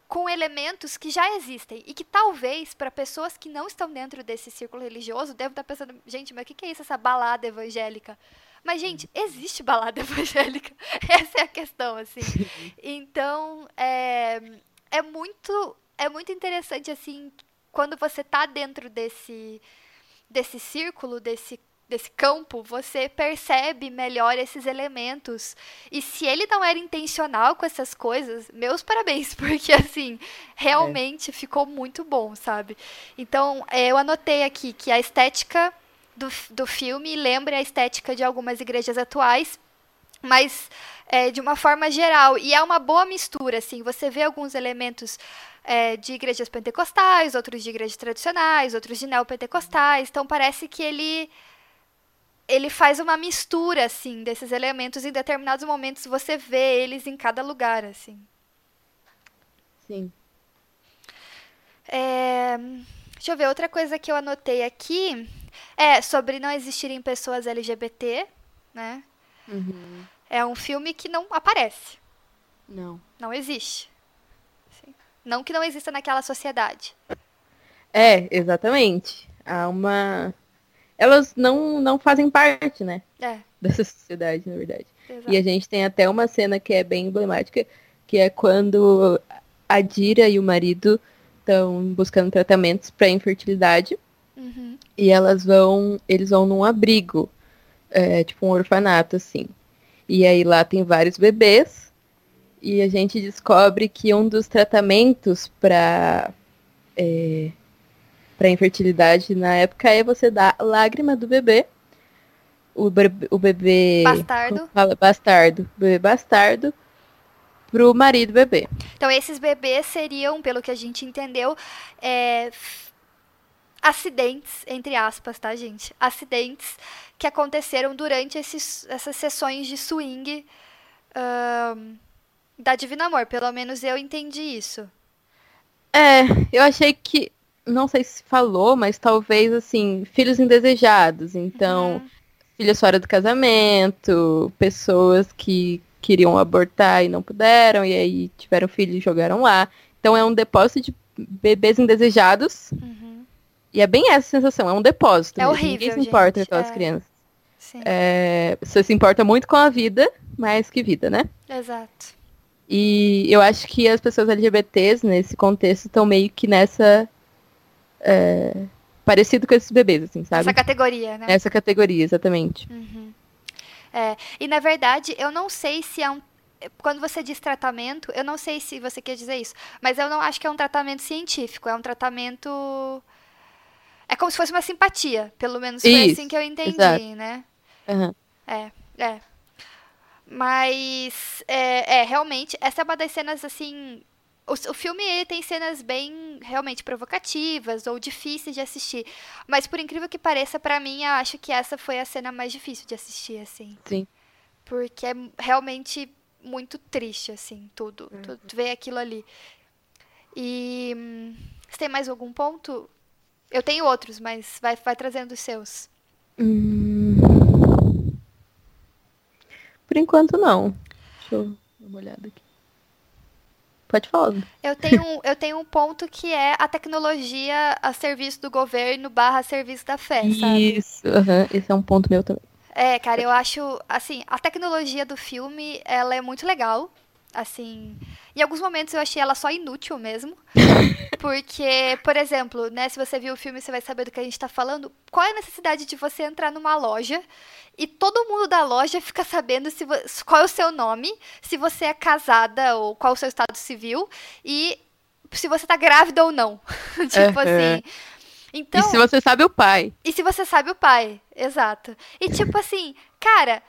com elementos que já existem e que talvez para pessoas que não estão dentro desse círculo religioso devem estar pensando, gente, mas o que é isso, essa balada evangélica? Mas, gente, existe balada [LAUGHS] evangélica. Essa é a questão, assim. [LAUGHS] Então, é, é muito é muito interessante assim quando você tá dentro desse desse círculo desse desse campo você percebe melhor esses elementos. E se ele não era intencional com essas coisas meus parabéns [LAUGHS] porque assim realmente ficou muito bom sabe? Então é, eu anotei aqui que a estética do, do filme lembra a estética de algumas igrejas atuais mas é, de uma forma geral. E é uma boa mistura, assim. Você vê alguns elementos é, de igrejas pentecostais, outros de igrejas tradicionais, outros de neopentecostais. Então parece que ele ele faz uma mistura, assim, desses elementos. Em determinados momentos você vê eles em cada lugar, assim. Sim. É, deixa eu ver, outra coisa que eu anotei aqui é sobre não existirem pessoas LGBT, né? Uhum. É um filme que não aparece. Não. Não existe. Sim. Não que não exista naquela sociedade. É, exatamente. Há uma. Elas não, não fazem parte, né? É, Dessa sociedade, na verdade. exato. E a gente tem até uma cena que é bem emblemática, que é quando a Dira e o marido estão buscando tratamentos para infertilidade Uhum. e elas vão, eles vão num abrigo, é, tipo um orfanato assim. E aí lá tem vários bebês e a gente descobre que um dos tratamentos para para infertilidade na época é você dar lágrima do bebê. O, bebê- o bebê Bastardo. fala? bastardo, bebê bastardo pro marido bebê. Então, esses bebês seriam, pelo que a gente entendeu, é, acidentes, entre aspas, tá, gente? Acidentes que aconteceram durante esses, essas sessões de swing ahn, da Divino Amor, pelo menos eu entendi isso. É, eu achei que, não sei se falou, mas talvez assim, filhos indesejados. Então, Uhum. filhos fora do casamento, pessoas que queriam abortar e não puderam, e aí tiveram filho e jogaram lá. Então é um depósito de bebês indesejados. Uhum. E é bem essa sensação, é um depósito. É mesmo. horrível, Ninguém se importa gente, com aquelas é. crianças. É, você se importa muito com a vida, mais que vida, né? exato. E eu acho que as pessoas LGBTs, nesse contexto, estão meio que nessa. é, parecido com esses bebês, assim, sabe? Essa categoria, né? Nessa categoria, exatamente. Uhum. É, e na verdade, eu não sei se é um. Quando você diz tratamento, eu não sei se você quer dizer isso, mas eu não acho que é um tratamento científico, é um tratamento. É como se fosse uma simpatia, pelo menos foi Isso, assim que eu entendi, exato. né? Aham. É, é. Mas, é, é, realmente, essa é uma das cenas, assim... O, o filme, ele tem cenas bem, realmente, provocativas ou difíceis de assistir. Mas, por incrível que pareça, pra mim, eu acho que essa foi a cena mais difícil de assistir, assim. Sim. Porque é realmente muito triste, assim, tudo. Uhum. Tu, tu vê aquilo ali. E... hum, Você tem mais algum ponto? Eu tenho outros, mas vai, vai trazendo os seus. Hum. Por enquanto, não. Deixa eu dar uma olhada aqui. Pode falar. Eu tenho, um- eu tenho um ponto que é a tecnologia a serviço do governo barra serviço da fé, sabe? Isso, aham, esse é um ponto meu também. É, cara, eu acho, assim, a tecnologia do filme, ela é muito legal, assim, em alguns momentos eu achei ela só inútil mesmo, [LAUGHS] porque, por exemplo, né, se você viu o filme, você vai saber do que a gente tá falando, qual é a necessidade de você entrar numa loja e todo mundo da loja fica sabendo se qual é o seu nome, se você é casada ou qual é o seu estado civil e se você tá grávida ou não, [LAUGHS] tipo Aham. assim... Então, e se você sabe o pai? e se você sabe o pai, exato. E tipo assim, cara,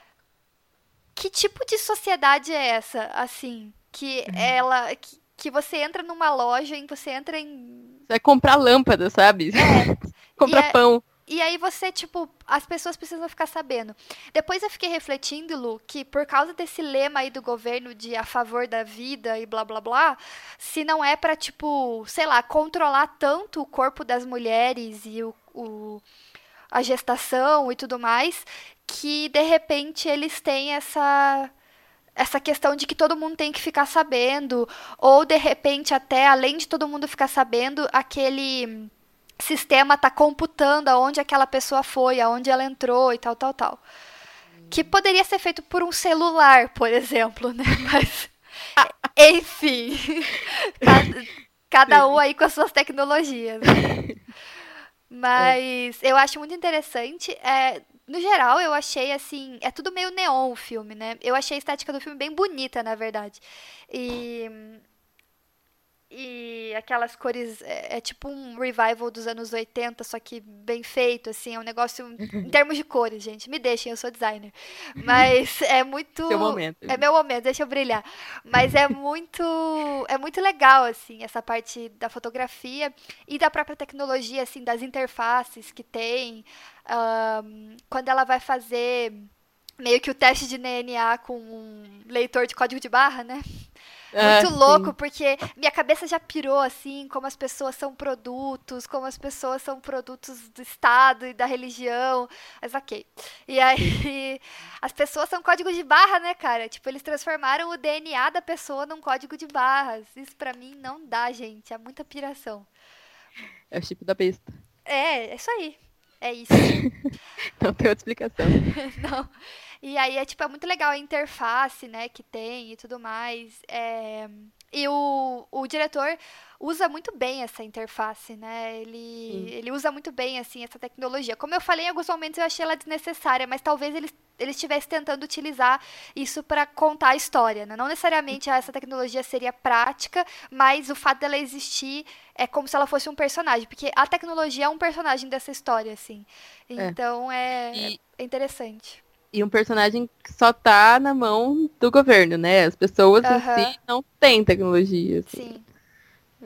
que tipo de sociedade é essa, assim, que ela que, que você entra numa loja e você entra em Você vai comprar lâmpada, sabe? [LAUGHS] comprar E é- pão. e aí você, tipo, as pessoas precisam ficar sabendo. Depois eu fiquei refletindo, Lu, que por causa desse lema aí do governo de a favor da vida e blá blá blá, se não é pra, tipo, sei lá, controlar tanto o corpo das mulheres e o, o- a gestação e tudo mais, que de repente eles têm essa essa questão de que todo mundo tem que ficar sabendo, ou de repente até além de todo mundo ficar sabendo, aquele sistema tá computando aonde aquela pessoa foi, aonde ela entrou e tal, tal, tal. Que poderia ser feito por um celular, por exemplo, né? [LAUGHS] Mas, enfim, [LAUGHS] cada, cada um aí com as suas tecnologias. né? [LAUGHS] Mas eu acho muito interessante. é, no geral, eu achei assim. É tudo meio neon o filme, né? Eu achei a estética do filme bem bonita, na verdade. E. E aquelas cores. É, é tipo um revival dos anos 80, só que bem feito, assim. É um negócio. Em termos de cores, gente. Me deixem, eu sou designer. Mas é muito. Seu momento. É meu momento, deixa eu brilhar. Mas é muito. É muito legal, assim, essa parte da fotografia e da própria tecnologia, assim, das interfaces que tem. Ahn, quando ela vai fazer meio que o teste de DNA com um leitor de código de barra, né? Ah, Muito sim. louco, porque minha cabeça já pirou, assim, como as pessoas são produtos, como as pessoas são produtos do Estado e da religião. Mas ok. E aí, [LAUGHS] as pessoas são código de barra, né, cara? Tipo, eles transformaram o DNA da pessoa num código de barras. Isso pra mim não dá, gente. É muita piração. É o chip da besta. É, é isso aí. É isso. [LAUGHS] Não tem outra explicação. [LAUGHS] Não. E aí é tipo, é muito legal a interface, né, que tem e tudo mais. É, E o, o diretor usa muito bem essa interface, né? Ele, ele usa muito bem, assim, essa tecnologia. Como eu falei, em alguns momentos eu achei ela desnecessária, mas talvez ele, ele estivesse tentando utilizar isso para contar a história, né? Não necessariamente essa tecnologia seria prática, mas o fato dela existir é como se ela fosse um personagem, porque a tecnologia é um personagem dessa história, assim. Então é, E- é interessante. E um personagem que só tá na mão do governo, né? As pessoas Aham. em si não têm tecnologia. assim. Sim.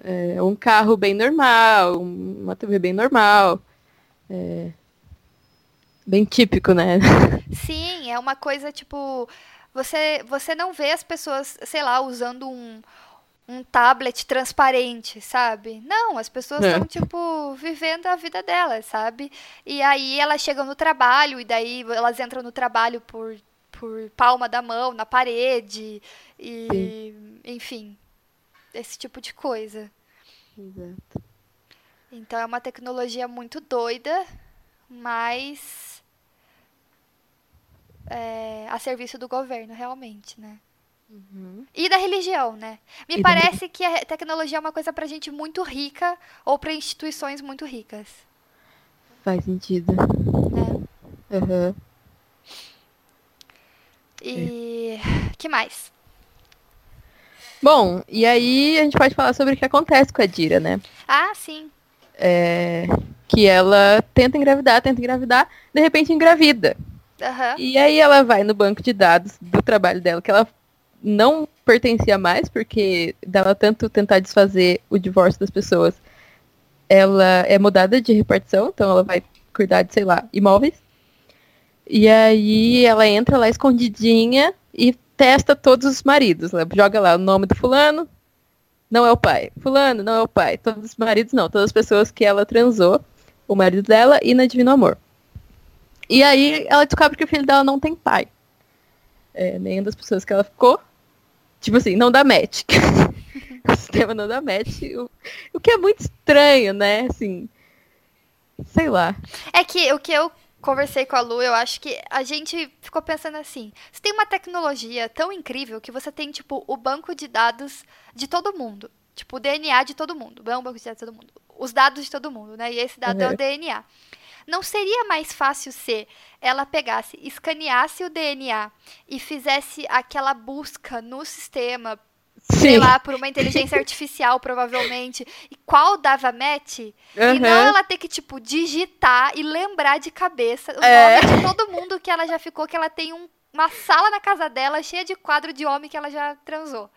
É um carro bem normal, um- uma TV bem normal. É, Bem típico, né? [LAUGHS] Sim, é uma coisa tipo. Você, você não vê as pessoas, sei lá, usando um, um tablet transparente, sabe? Não, as pessoas estão, É. tipo, vivendo a vida delas, sabe? E aí elas chegam no trabalho, e daí elas entram no trabalho por, por palma da mão, na parede, e enfim, esse tipo de coisa. Exato. Então é uma tecnologia muito doida, mas é, a serviço do governo, realmente, né? E da religião, né? Me E da parece que a tecnologia é uma coisa pra gente muito rica ou pra instituições muito ricas. Faz sentido. Né? Aham. E que mais? Bom, e aí a gente pode falar sobre o que acontece com a Dira, né? Ah, sim. É, que ela tenta engravidar, tenta engravidar, de repente engravida. Aham. E aí ela vai no banco de dados do trabalho dela, que ela não pertencia mais, porque dela tanto tentar desfazer o divórcio das pessoas, ela é mudada de repartição, então ela vai cuidar de, sei lá, imóveis. E aí ela entra lá escondidinha e testa todos os maridos. Ela joga lá o nome do fulano, não é o pai. Fulano, não é o pai. Todos os maridos não, todas as pessoas que ela transou, o marido dela e na Divino Amor. E aí ela descobre que o filho dela não tem pai. É, nenhuma das pessoas que ela ficou. Tipo assim, não dá match. [LAUGHS] [LAUGHS] o sistema não dá match. O, o que é muito estranho, né? Assim. Sei lá. É que o que eu conversei com a Lu, eu acho que a gente ficou pensando assim: você tem uma tecnologia tão incrível que você tem, tipo, o banco de dados de todo mundo. Tipo, o DNA de todo mundo. Não o banco de dados de todo mundo. Os dados de todo mundo, né? E esse dado é Uhum. o DNA. Não seria mais fácil se ela pegasse, escaneasse o DNA e fizesse aquela busca no sistema, sei Sim. lá, por uma inteligência [LAUGHS] artificial, provavelmente, e qual dava match? E não ela ter que, tipo, digitar e lembrar de cabeça o É. nome de todo mundo que ela já ficou, que ela tem um- uma sala na casa dela cheia de quadro de homem que ela já transou.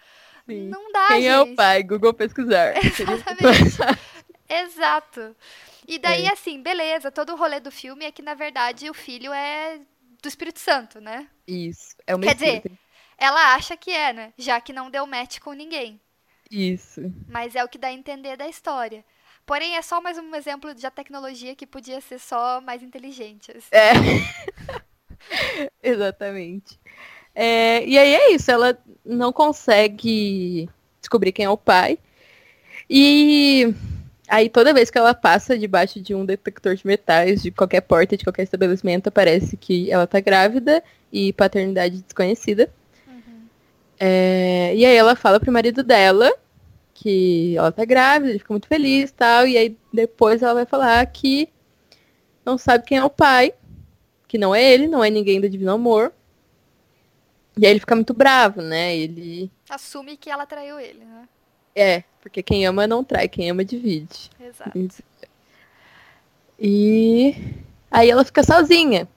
Sim. Não dá, Quem gente. é o pai? Google pesquisar. [LAUGHS] Exatamente. [LAUGHS] Exato. E daí, É. assim, beleza, todo o rolê do filme é que, na verdade, o filho é do Espírito Santo, né? Isso. É uma Quer dizer-. Ela acha que é, né? Já que não deu match com ninguém. Isso. Mas é o que dá a entender da história. Porém, é só mais um exemplo de a tecnologia que podia ser só mais inteligente. assim. É. [LAUGHS] Exatamente. É, e aí é isso, ela não consegue descobrir quem é o pai. E aí toda vez que ela passa debaixo de um detector de metais, de qualquer porta, de qualquer estabelecimento, parece que ela tá grávida e paternidade desconhecida. É, e aí ela fala pro marido dela que ela tá grávida, ele fica muito feliz e tal. E aí depois ela vai falar que não sabe quem é o pai, que não é ele, não é ninguém do Divino Amor. E aí ele fica muito bravo, né? Ele. Assume que ela traiu ele, né? É, porque quem ama não trai, quem ama divide. Exato. E aí ela fica sozinha.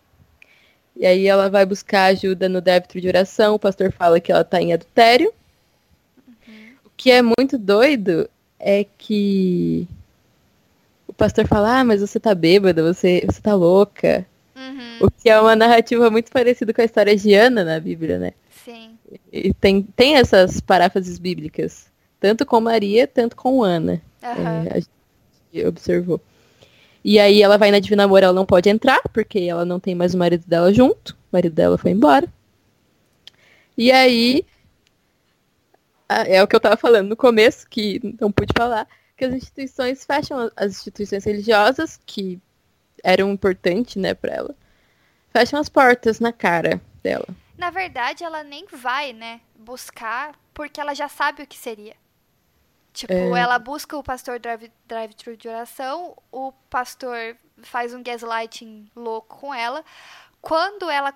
E aí ela vai buscar ajuda no débito de oração. O pastor fala que ela tá em adultério. O que é muito doido é que o pastor fala, ah, mas você tá bêbada, você, você tá louca. Uhum, O que é uma narrativa muito parecida com a história de Ana na Bíblia, né? sim. E tem, tem essas paráfrases bíblicas. Tanto com Maria, tanto com Ana. Aham. É, a gente observou. E aí ela vai na Divina Amor, ela não pode entrar, porque ela não tem mais o marido dela junto. O marido dela foi embora. E aí. É o que eu tava falando no começo, que não pude falar, que as instituições fecham as instituições religiosas, que eram importantes, né, pra ela. Fecham as portas na cara dela. Na verdade, ela nem vai, né, buscar, porque ela já sabe o que seria. Tipo, É. ela busca o pastor drive- drive-thru de oração, o pastor faz um gaslighting louco com ela. Quando ela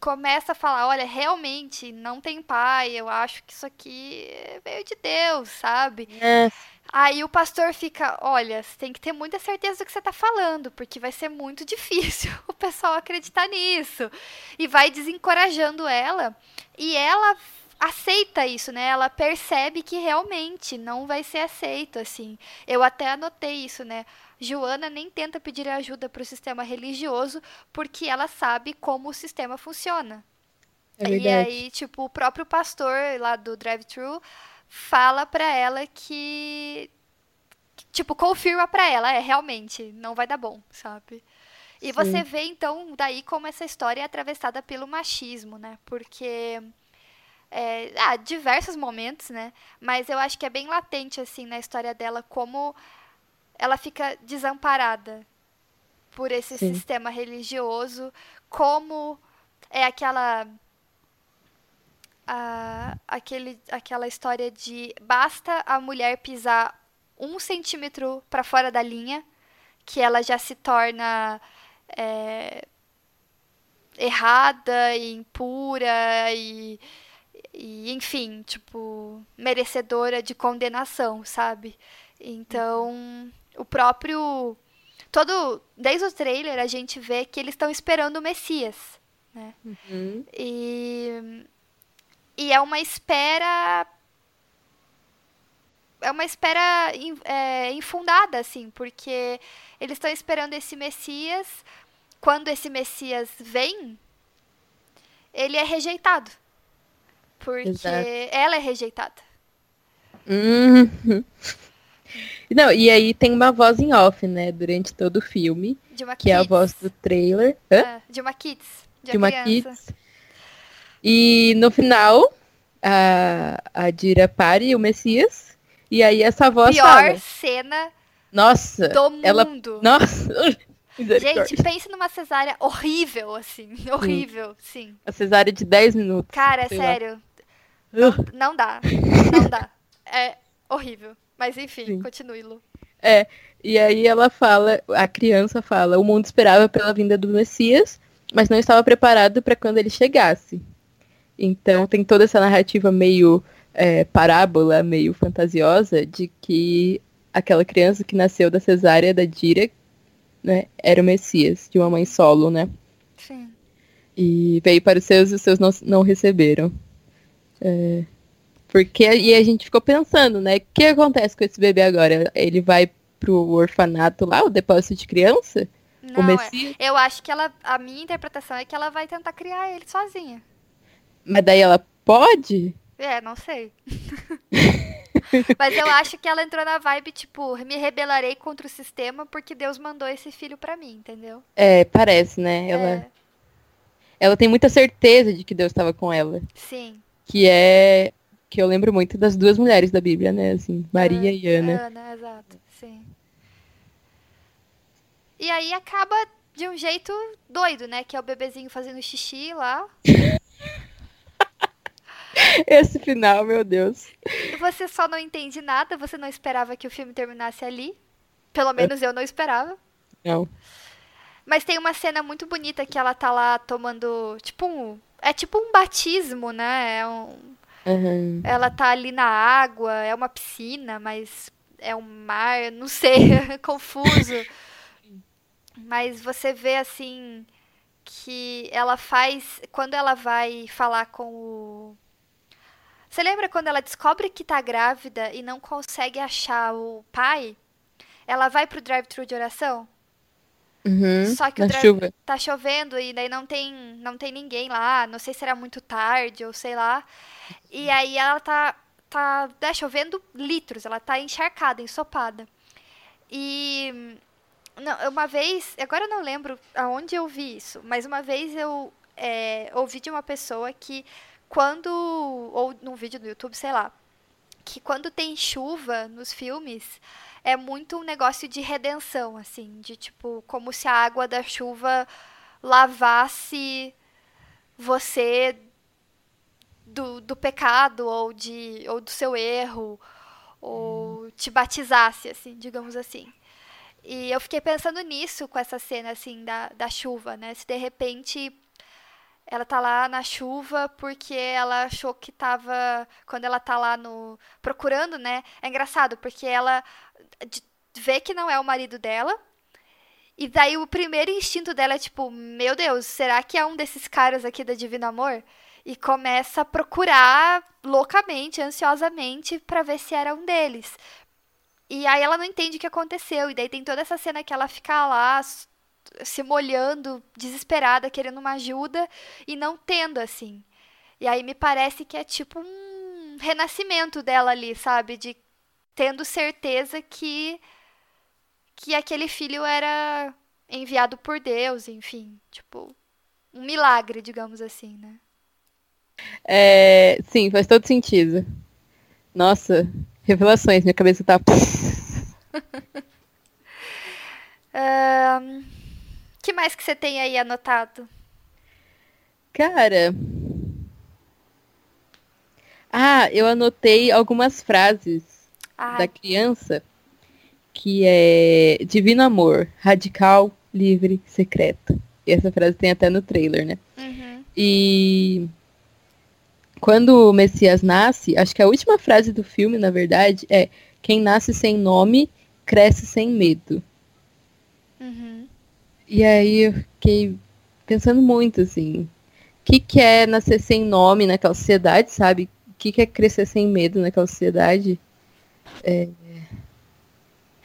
começa a falar, olha, realmente não tem pai, eu acho que isso aqui veio de Deus, sabe? É, Aí o pastor fica, olha, você tem que ter muita certeza do que você tá falando, porque vai ser muito [LAUGHS] difícil o pessoal acreditar nisso. E vai desencorajando ela, e ela aceita isso, né? Ela percebe que realmente não vai ser aceito, assim. Eu até anotei isso, né? Joana nem tenta pedir ajuda para o sistema religioso, porque ela sabe como o sistema funciona. É e aí, tipo, o próprio pastor lá do drive-thru fala pra ela que. Tipo, confirma pra ela, é, realmente, não vai dar bom, sabe? E Sim. você vê, então, daí como essa história é atravessada pelo machismo, né? Porque. É, há diversos momentos, né? Mas eu acho que é bem latente, assim, na história dela, como ela fica desamparada por esse Sim. sistema religioso, como é aquela a- aquele, aquela história de basta a mulher pisar um centímetro para fora da linha que ela já se torna é, errada e impura e, e, enfim, tipo, merecedora de condenação, sabe? Então, o próprio. Todo. Desde o trailer a gente vê que eles estão esperando o Messias. Né? Uhum. E, e é uma espera. É uma espera é, infundada, assim, porque eles estão esperando esse Messias. Quando esse Messias vem, ele é rejeitado. Porque Exato. ela é rejeitada. Uhum. Não, e aí tem uma voz em off, né, durante todo o filme, De uma que é a kids. voz do trailer. Hã? É, de uma kids. De, de uma criança. Kids. E no final, a, a Dira pare o Messias. E aí essa voz Pior fala. cena Nossa, do ela- mundo. nossa. [LAUGHS] misericórdia. Gente, pense numa cesárea horrível, assim. Horrível, sim. A cesárea de 10 minutos. Cara, lá. sério. Uh, Não dá. Não dá. [LAUGHS] É horrível. Mas enfim, Sim. continue, Lu. É, e aí ela fala, a criança fala, o mundo esperava pela vinda do Messias, mas não estava preparado para quando ele chegasse. Então tem toda essa narrativa meio é, parábola, meio fantasiosa, de que aquela criança que nasceu da cesárea da Dira, né, era o Messias, de uma mãe solo, né? Sim. E veio para os seus e os seus não, não receberam. É, porque e a gente ficou pensando, né? O que acontece com esse bebê agora? Ele vai pro orfanato lá, o depósito de criança? o Não, é. Messias? Eu acho que ela. A minha interpretação é que ela vai tentar criar ele sozinha. Mas daí ela pode? É, não sei. [LAUGHS] Mas eu acho que ela entrou na vibe, tipo, me rebelarei contra o sistema porque Deus mandou esse filho pra mim, entendeu? É, parece, né? Ela, É, ela tem muita certeza de que Deus estava com ela. sim. Que é. Que eu lembro muito das duas mulheres da Bíblia, né? Assim, Maria e Ana. Ana, exato, sim. E aí acaba de um jeito doido, né? Que é o bebezinho fazendo xixi lá. [LAUGHS] Esse final, meu Deus. E você só não entende nada, você não esperava que o filme terminasse ali. Pelo menos eu não esperava. Não. Mas tem uma cena muito bonita que ela tá lá tomando, tipo um, é tipo um batismo, né? É um, Aham. ela tá ali na água, é uma piscina, mas é um mar, [LAUGHS] não sei, é [LAUGHS] confuso. Mas você vê assim que ela faz, quando ela vai falar com o Você lembra quando ela descobre que tá grávida e não consegue achar o pai? Ela vai pro drive-thru de oração? Uhum. Só que Na o chuva. tá chovendo e daí não tem, não tem ninguém lá. Não sei se era muito tarde ou sei lá. E aí ela tá, tá né, chovendo litros. Ela tá encharcada, ensopada. E não, uma vez, agora eu não lembro aonde eu vi isso, mas uma vez eu é, ouvi de uma pessoa que quando, ou num vídeo do YouTube, sei lá, que quando tem chuva nos filmes, é muito um negócio de redenção, assim, de tipo, como se a água da chuva lavasse você do, do pecado ou, de, ou do seu erro, ou te batizasse, assim, digamos assim. E eu fiquei pensando nisso com essa cena, assim, da, da chuva, né? Se de repente ela tá lá na chuva porque ela achou que tava. Quando ela tá lá no. procurando, né? É engraçado, porque ela vê que não é o marido dela. E daí o primeiro instinto dela é tipo, meu Deus, será que é um desses caras aqui da Divino Amor? E começa a procurar loucamente, ansiosamente, pra ver se era um deles. E aí ela não entende o que aconteceu. E daí tem toda essa cena que ela fica lá se molhando, desesperada, querendo uma ajuda e não tendo, assim. E aí me parece que é tipo um renascimento dela ali, sabe? De tendo certeza que que aquele filho era enviado por Deus, enfim, tipo, um milagre, digamos assim, né? É, sim, faz todo sentido. Nossa, revelações, minha cabeça tá. [LAUGHS] um, que mais que você tem aí anotado? Cara. Ah, eu anotei algumas frases Ah, da criança que é Divino Amor, radical, livre, secreto. E essa frase tem até no trailer, né? uhum, E quando o Messias nasce, acho que a última frase do filme, na verdade, é quem nasce sem nome, cresce sem medo. uhum, E aí eu fiquei pensando muito, assim, o que, que é nascer sem nome naquela sociedade, sabe? O que, que é crescer sem medo naquela sociedade? É...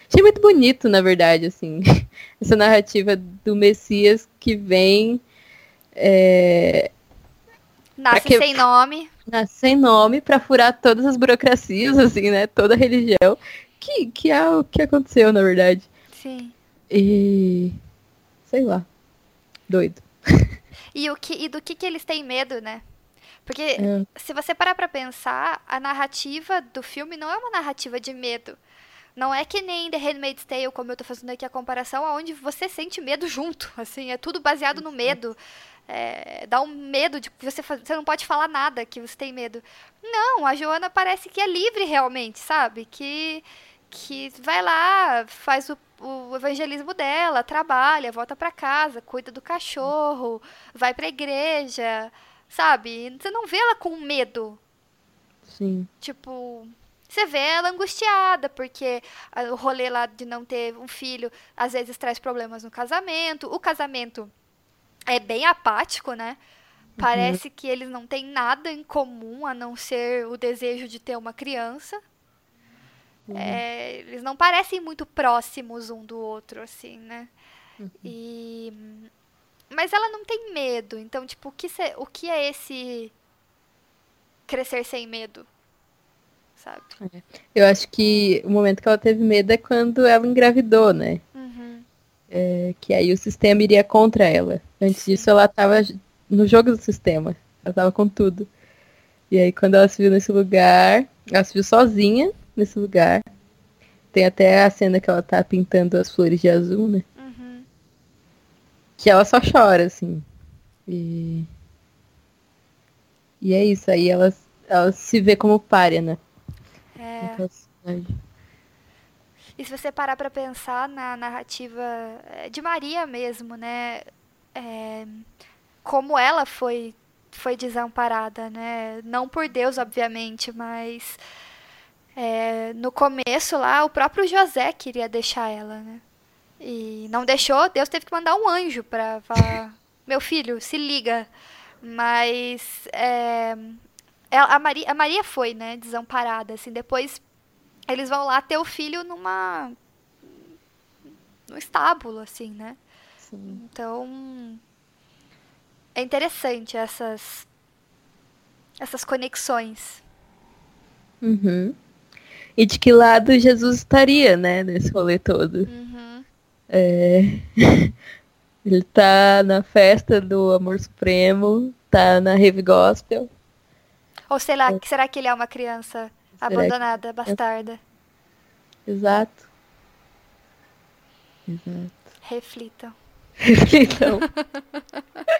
Achei muito bonito, na verdade, assim, [LAUGHS] essa narrativa do Messias que vem é, Nasce que- sem nome. nasce sem nome para furar todas as burocracias, assim, né? Toda a religião, que, que é o que aconteceu, na verdade. Sim. E sei lá, doido. E, o que, e do que, que eles têm medo, né? Porque É. se você parar pra pensar, a narrativa do filme não é uma narrativa de medo. Não é que nem The Handmaid's Tale, como eu tô fazendo aqui a comparação, onde você sente medo junto. Assim, é tudo baseado no medo. É, dá um medo de que você, você não pode falar nada que você tem medo. Não, a Joana parece que é livre realmente, sabe? Que, que vai lá, faz o, o evangelismo dela, trabalha, volta pra casa, cuida do cachorro, vai pra igreja, sabe? Você não vê ela com medo. Sim. Tipo, você vê ela angustiada, porque o rolê lá de não ter um filho às vezes traz problemas no casamento. O casamento é bem apático, né? Parece que eles não têm nada em comum a não ser o desejo de ter uma criança. É, eles não parecem muito próximos um do outro, assim, né? E... Mas ela não tem medo. Então, tipo, o que, o que é esse crescer sem medo? Sabe? Eu acho que o momento que ela teve medo é quando ela engravidou, né? Uhum. É, que aí o sistema iria contra ela. Antes Sim. disso, ela tava no jogo do sistema. Ela tava com tudo. E aí, quando ela se viu nesse lugar, ela se viu sozinha nesse lugar. Tem até a cena que ela tá pintando as flores de azul, né? Uhum. Que ela só chora, assim. E. E é isso, aí ela, ela se vê como párea, né? É. E se você parar pra pensar na narrativa eh, de Maria mesmo, né? É, como ela foi foi desamparada, né? Não por Deus, obviamente, mas é, no começo lá o próprio José queria deixar ela, né? E não deixou, Deus teve que mandar um anjo pra falar, [COUGHS] meu filho, se liga. Mas é, a, Maria, a Maria foi, né, desamparada, assim, depois eles vão lá ter o filho numa no estábulo, assim, né? Sim. Então é interessante essas essas conexões. Uhum. E de que lado Jesus estaria, né, nesse rolê todo? Uhum. É... [LAUGHS] Ele tá na festa do Amor Supremo, tá na Rave Gospel. Ou sei lá, será que ele é uma criança que- abandonada, bastarda? Exato. Exato. Reflitam. então, [LAUGHS]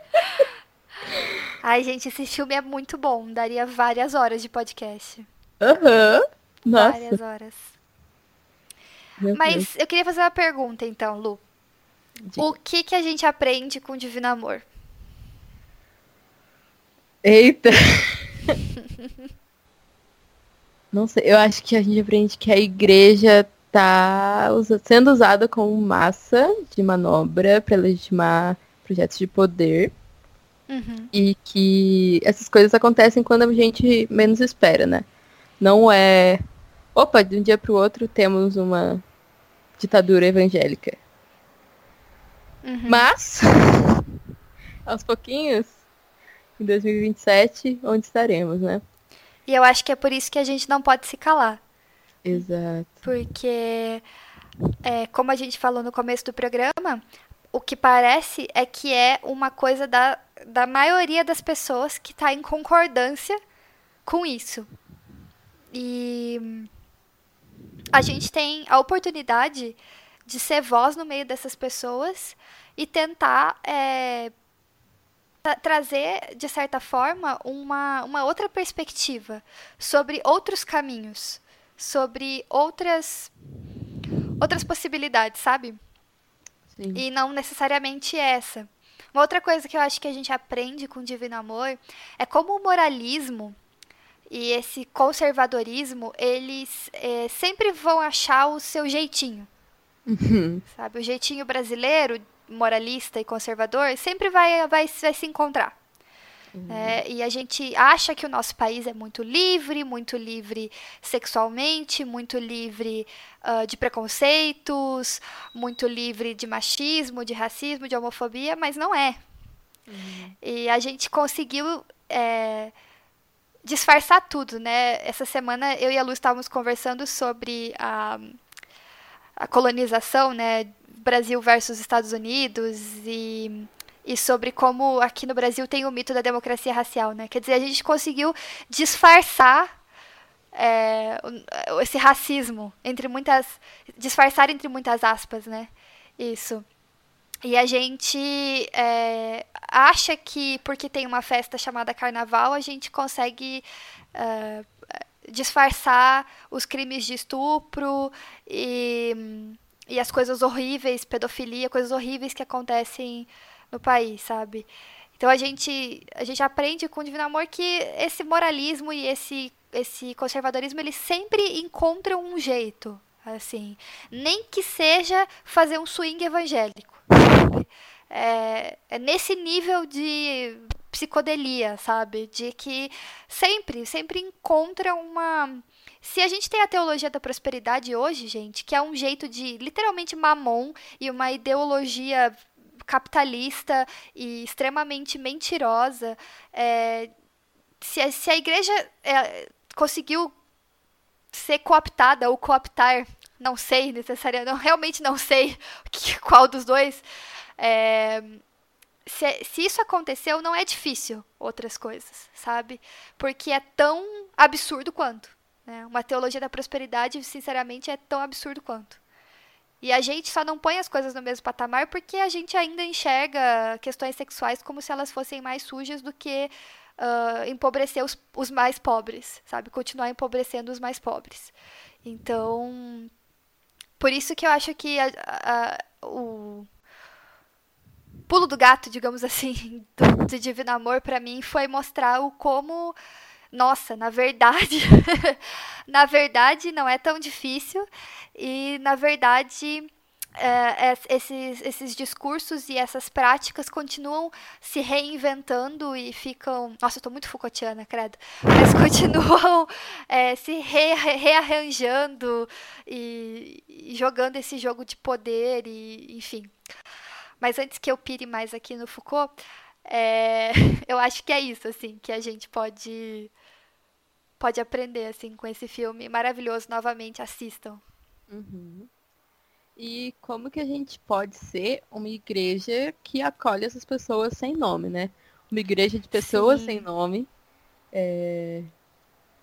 Ai, gente, esse filme é muito bom. Daria várias horas de podcast. aham. Nossa. Várias horas. meu Deus. Mas eu queria fazer uma pergunta, então, Lu. Diga. O que, que a gente aprende com Divino Amor? Eita. [LAUGHS] Não sei, eu acho que a gente aprende que a igreja tá usa- sendo usada como massa de manobra para legitimar projetos de poder Uhum. e que essas coisas acontecem quando a gente menos espera, né? Não é, opa, de um dia para o outro temos uma ditadura evangélica. Uhum. Mas, [LAUGHS] aos pouquinhos, em 2027, onde estaremos, né? E eu acho que é por isso que a gente não pode se calar. Exato. Porque, é, como a gente falou no começo do programa, o que parece é que é uma coisa da, da maioria das pessoas que está em concordância com isso. E a gente tem a oportunidade de ser voz no meio dessas pessoas e tentar é, tra trazer, de certa forma, uma, uma outra perspectiva sobre outros caminhos, sobre outras, outras possibilidades, sabe? Sim. E não necessariamente essa. Uma outra coisa que eu acho que a gente aprende com o Divino Amor é como o moralismo e esse conservadorismo, eles é, sempre vão achar o seu jeitinho. Uhum. Sabe? O jeitinho brasileiro, moralista e conservador, sempre vai, vai, vai se encontrar. É, e a gente acha que o nosso país é muito livre, muito livre sexualmente, muito livre uh, de preconceitos, muito livre de machismo, de racismo, de homofobia, mas não é. E a gente conseguiu é, disfarçar tudo, né? Essa semana eu e a Lu estávamos conversando sobre a, a colonização, né? Brasil versus Estados Unidos e e sobre como aqui no Brasil tem o mito da democracia racial, né? Quer dizer, a gente conseguiu disfarçar é, esse racismo entre muitas, disfarçar entre muitas aspas, né? Isso. E a gente é, acha que porque tem uma festa chamada Carnaval a gente consegue é, disfarçar os crimes de estupro e, e as coisas horríveis, pedofilia, coisas horríveis que acontecem no país, sabe? Então a gente a gente aprende com o Divino Amor que esse moralismo e esse esse conservadorismo eles sempre encontram um jeito, assim, nem que seja fazer um swing evangélico. É, é nesse nível de psicodelia, sabe? De que sempre, sempre encontra uma. Se a gente tem a teologia da prosperidade hoje, gente, que é um jeito de literalmente mamon e uma ideologia capitalista e extremamente mentirosa. É, se, a, se, a igreja é, conseguiu ser cooptada ou cooptar, não sei necessariamente, não, realmente não sei [LAUGHS] que, qual dos dois. É, se, se, isso aconteceu, não é difícil outras coisas, sabe? Porque é tão absurdo quanto. Né? Uma teologia da prosperidade, sinceramente, é tão absurdo quanto. E a gente só não põe as coisas no mesmo patamar porque a gente ainda enxerga questões sexuais como se elas fossem mais sujas do que uh, empobrecer os, os mais pobres, sabe? Continuar empobrecendo os mais pobres. Então, por isso que eu acho que a, a, o pulo do gato, digamos assim, [LAUGHS] do, do Divino Amor, para mim, foi mostrar o como nossa, na verdade, [LAUGHS] na verdade não é tão difícil e na verdade é, é, esses, esses discursos e essas práticas continuam se reinventando e ficam. Nossa, eu tô muito Foucaultiana, credo. Mas [LAUGHS] continuam é, se re, rearranjando e, e, jogando esse jogo de poder, e enfim. Mas antes que eu pire mais aqui no Foucault, é, [LAUGHS] eu acho que é isso, assim, que a gente pode pode aprender, assim, com esse filme maravilhoso. Novamente, assistam. Uhum. E como que a gente pode ser uma igreja que acolhe essas pessoas sem nome, né? Uma igreja de pessoas Sim. sem nome. É,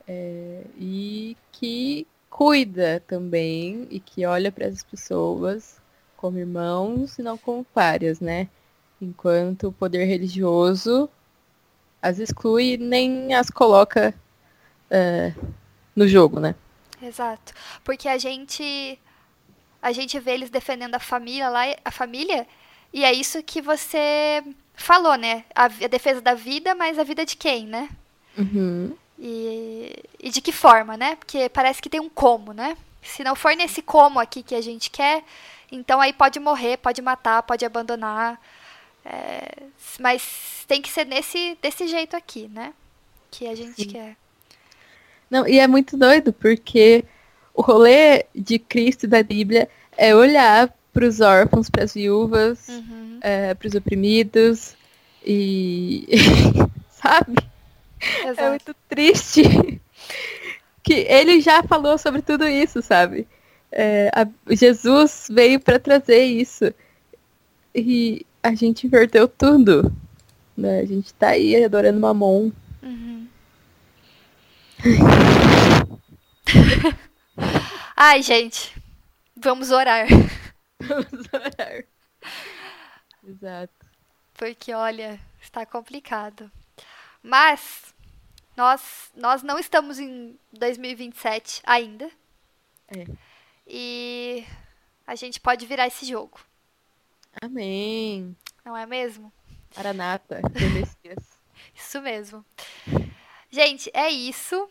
é, e que cuida também e que olha para as pessoas como irmãos e não como párias, né? Enquanto o poder religioso as exclui nem as coloca uh, no jogo, né? Exato. Porque a gente a gente vê eles defendendo a família lá, a família, e é isso que você falou, né? A, a defesa da vida, mas a vida de quem, né? Uhum. E, e de que forma, né? Porque parece que tem um como, né? Se não for nesse como aqui que a gente quer, então aí pode morrer, pode matar, pode abandonar. É, mas tem que ser nesse desse jeito aqui, né? Que a gente Sim. quer. Não, e é muito doido, porque o rolê de Cristo e da Bíblia é olhar para os órfãos, para as viúvas, uhum. é, para os oprimidos e [LAUGHS] sabe? Exato. É muito triste. [LAUGHS] Que ele já falou sobre tudo isso, sabe? É, a- Jesus veio para trazer isso. E a gente inverteu tudo. Né? A gente tá aí adorando Mamon. Uhum. [LAUGHS] Ai, gente. Vamos orar. Vamos orar. Exato. Porque, olha, está complicado. Mas nós, nós não estamos em 2027 ainda. É. E a gente pode virar esse jogo, Amém. não é mesmo? Messias. [LAUGHS] Isso mesmo. Gente, é isso.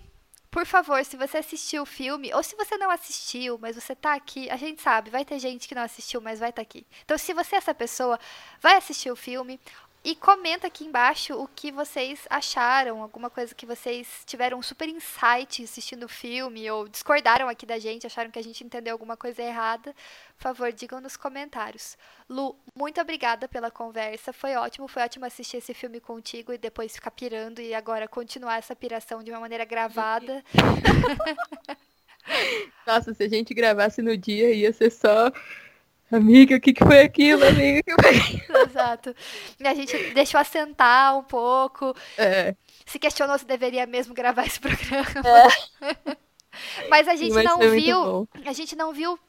Por favor, se você assistiu o filme, ou se você não assistiu, mas você tá aqui, a gente sabe, vai ter gente que não assistiu, mas vai estar aqui. Então, se você é essa pessoa, vai assistir o filme e comenta aqui embaixo o que vocês acharam, alguma coisa que vocês tiveram super insight assistindo o filme, ou discordaram aqui da gente, acharam que a gente entendeu alguma coisa errada. Por favor, digam nos comentários. Lu, muito obrigada pela conversa. Foi ótimo, foi ótimo assistir esse filme contigo e depois ficar pirando e agora continuar essa piração de uma maneira gravada. [LAUGHS] Nossa, se a gente gravasse no dia, ia ser só. Amiga, o que, que foi aquilo, amiga? O que foi aquilo? [LAUGHS] Exato. E a gente deixou assentar um pouco, É, se questionou se deveria mesmo gravar esse [LAUGHS] programa. [LAUGHS] Mas a gente mas não viu, a gente não viu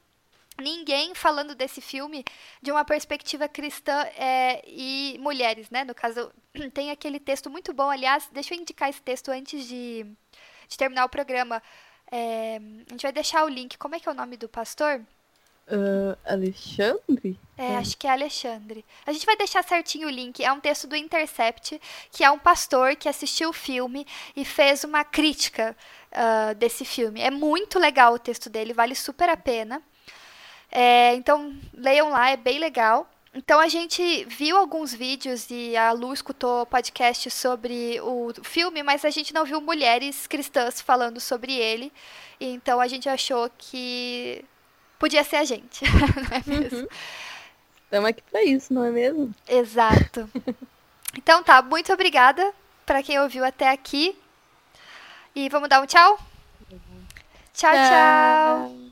ninguém falando desse filme de uma perspectiva cristã é, e mulheres, né? No caso, [CLEARS THROAT] tem aquele texto muito bom. Aliás, deixa eu indicar esse texto antes de, de terminar o programa. É, a gente vai deixar o link. Como é que é o nome do pastor? Ah, Alexandre? É, É. acho que é Alexandre. A gente vai deixar certinho o link. É um texto do Intercept, que é um pastor que assistiu o filme e fez uma crítica ah, desse filme. É muito legal o texto dele, vale super a pena. É, então, leiam lá, é bem legal. Então, a gente viu alguns vídeos e a Lu escutou podcast sobre o filme, mas a gente não viu mulheres cristãs falando sobre ele. Então, a gente achou que podia ser a gente, [LAUGHS] não é mesmo? Estamos aqui pra isso, não é mesmo? Exato. [LAUGHS] Então tá, muito obrigada para quem ouviu até aqui. E vamos dar um tchau? Tchau, tchau.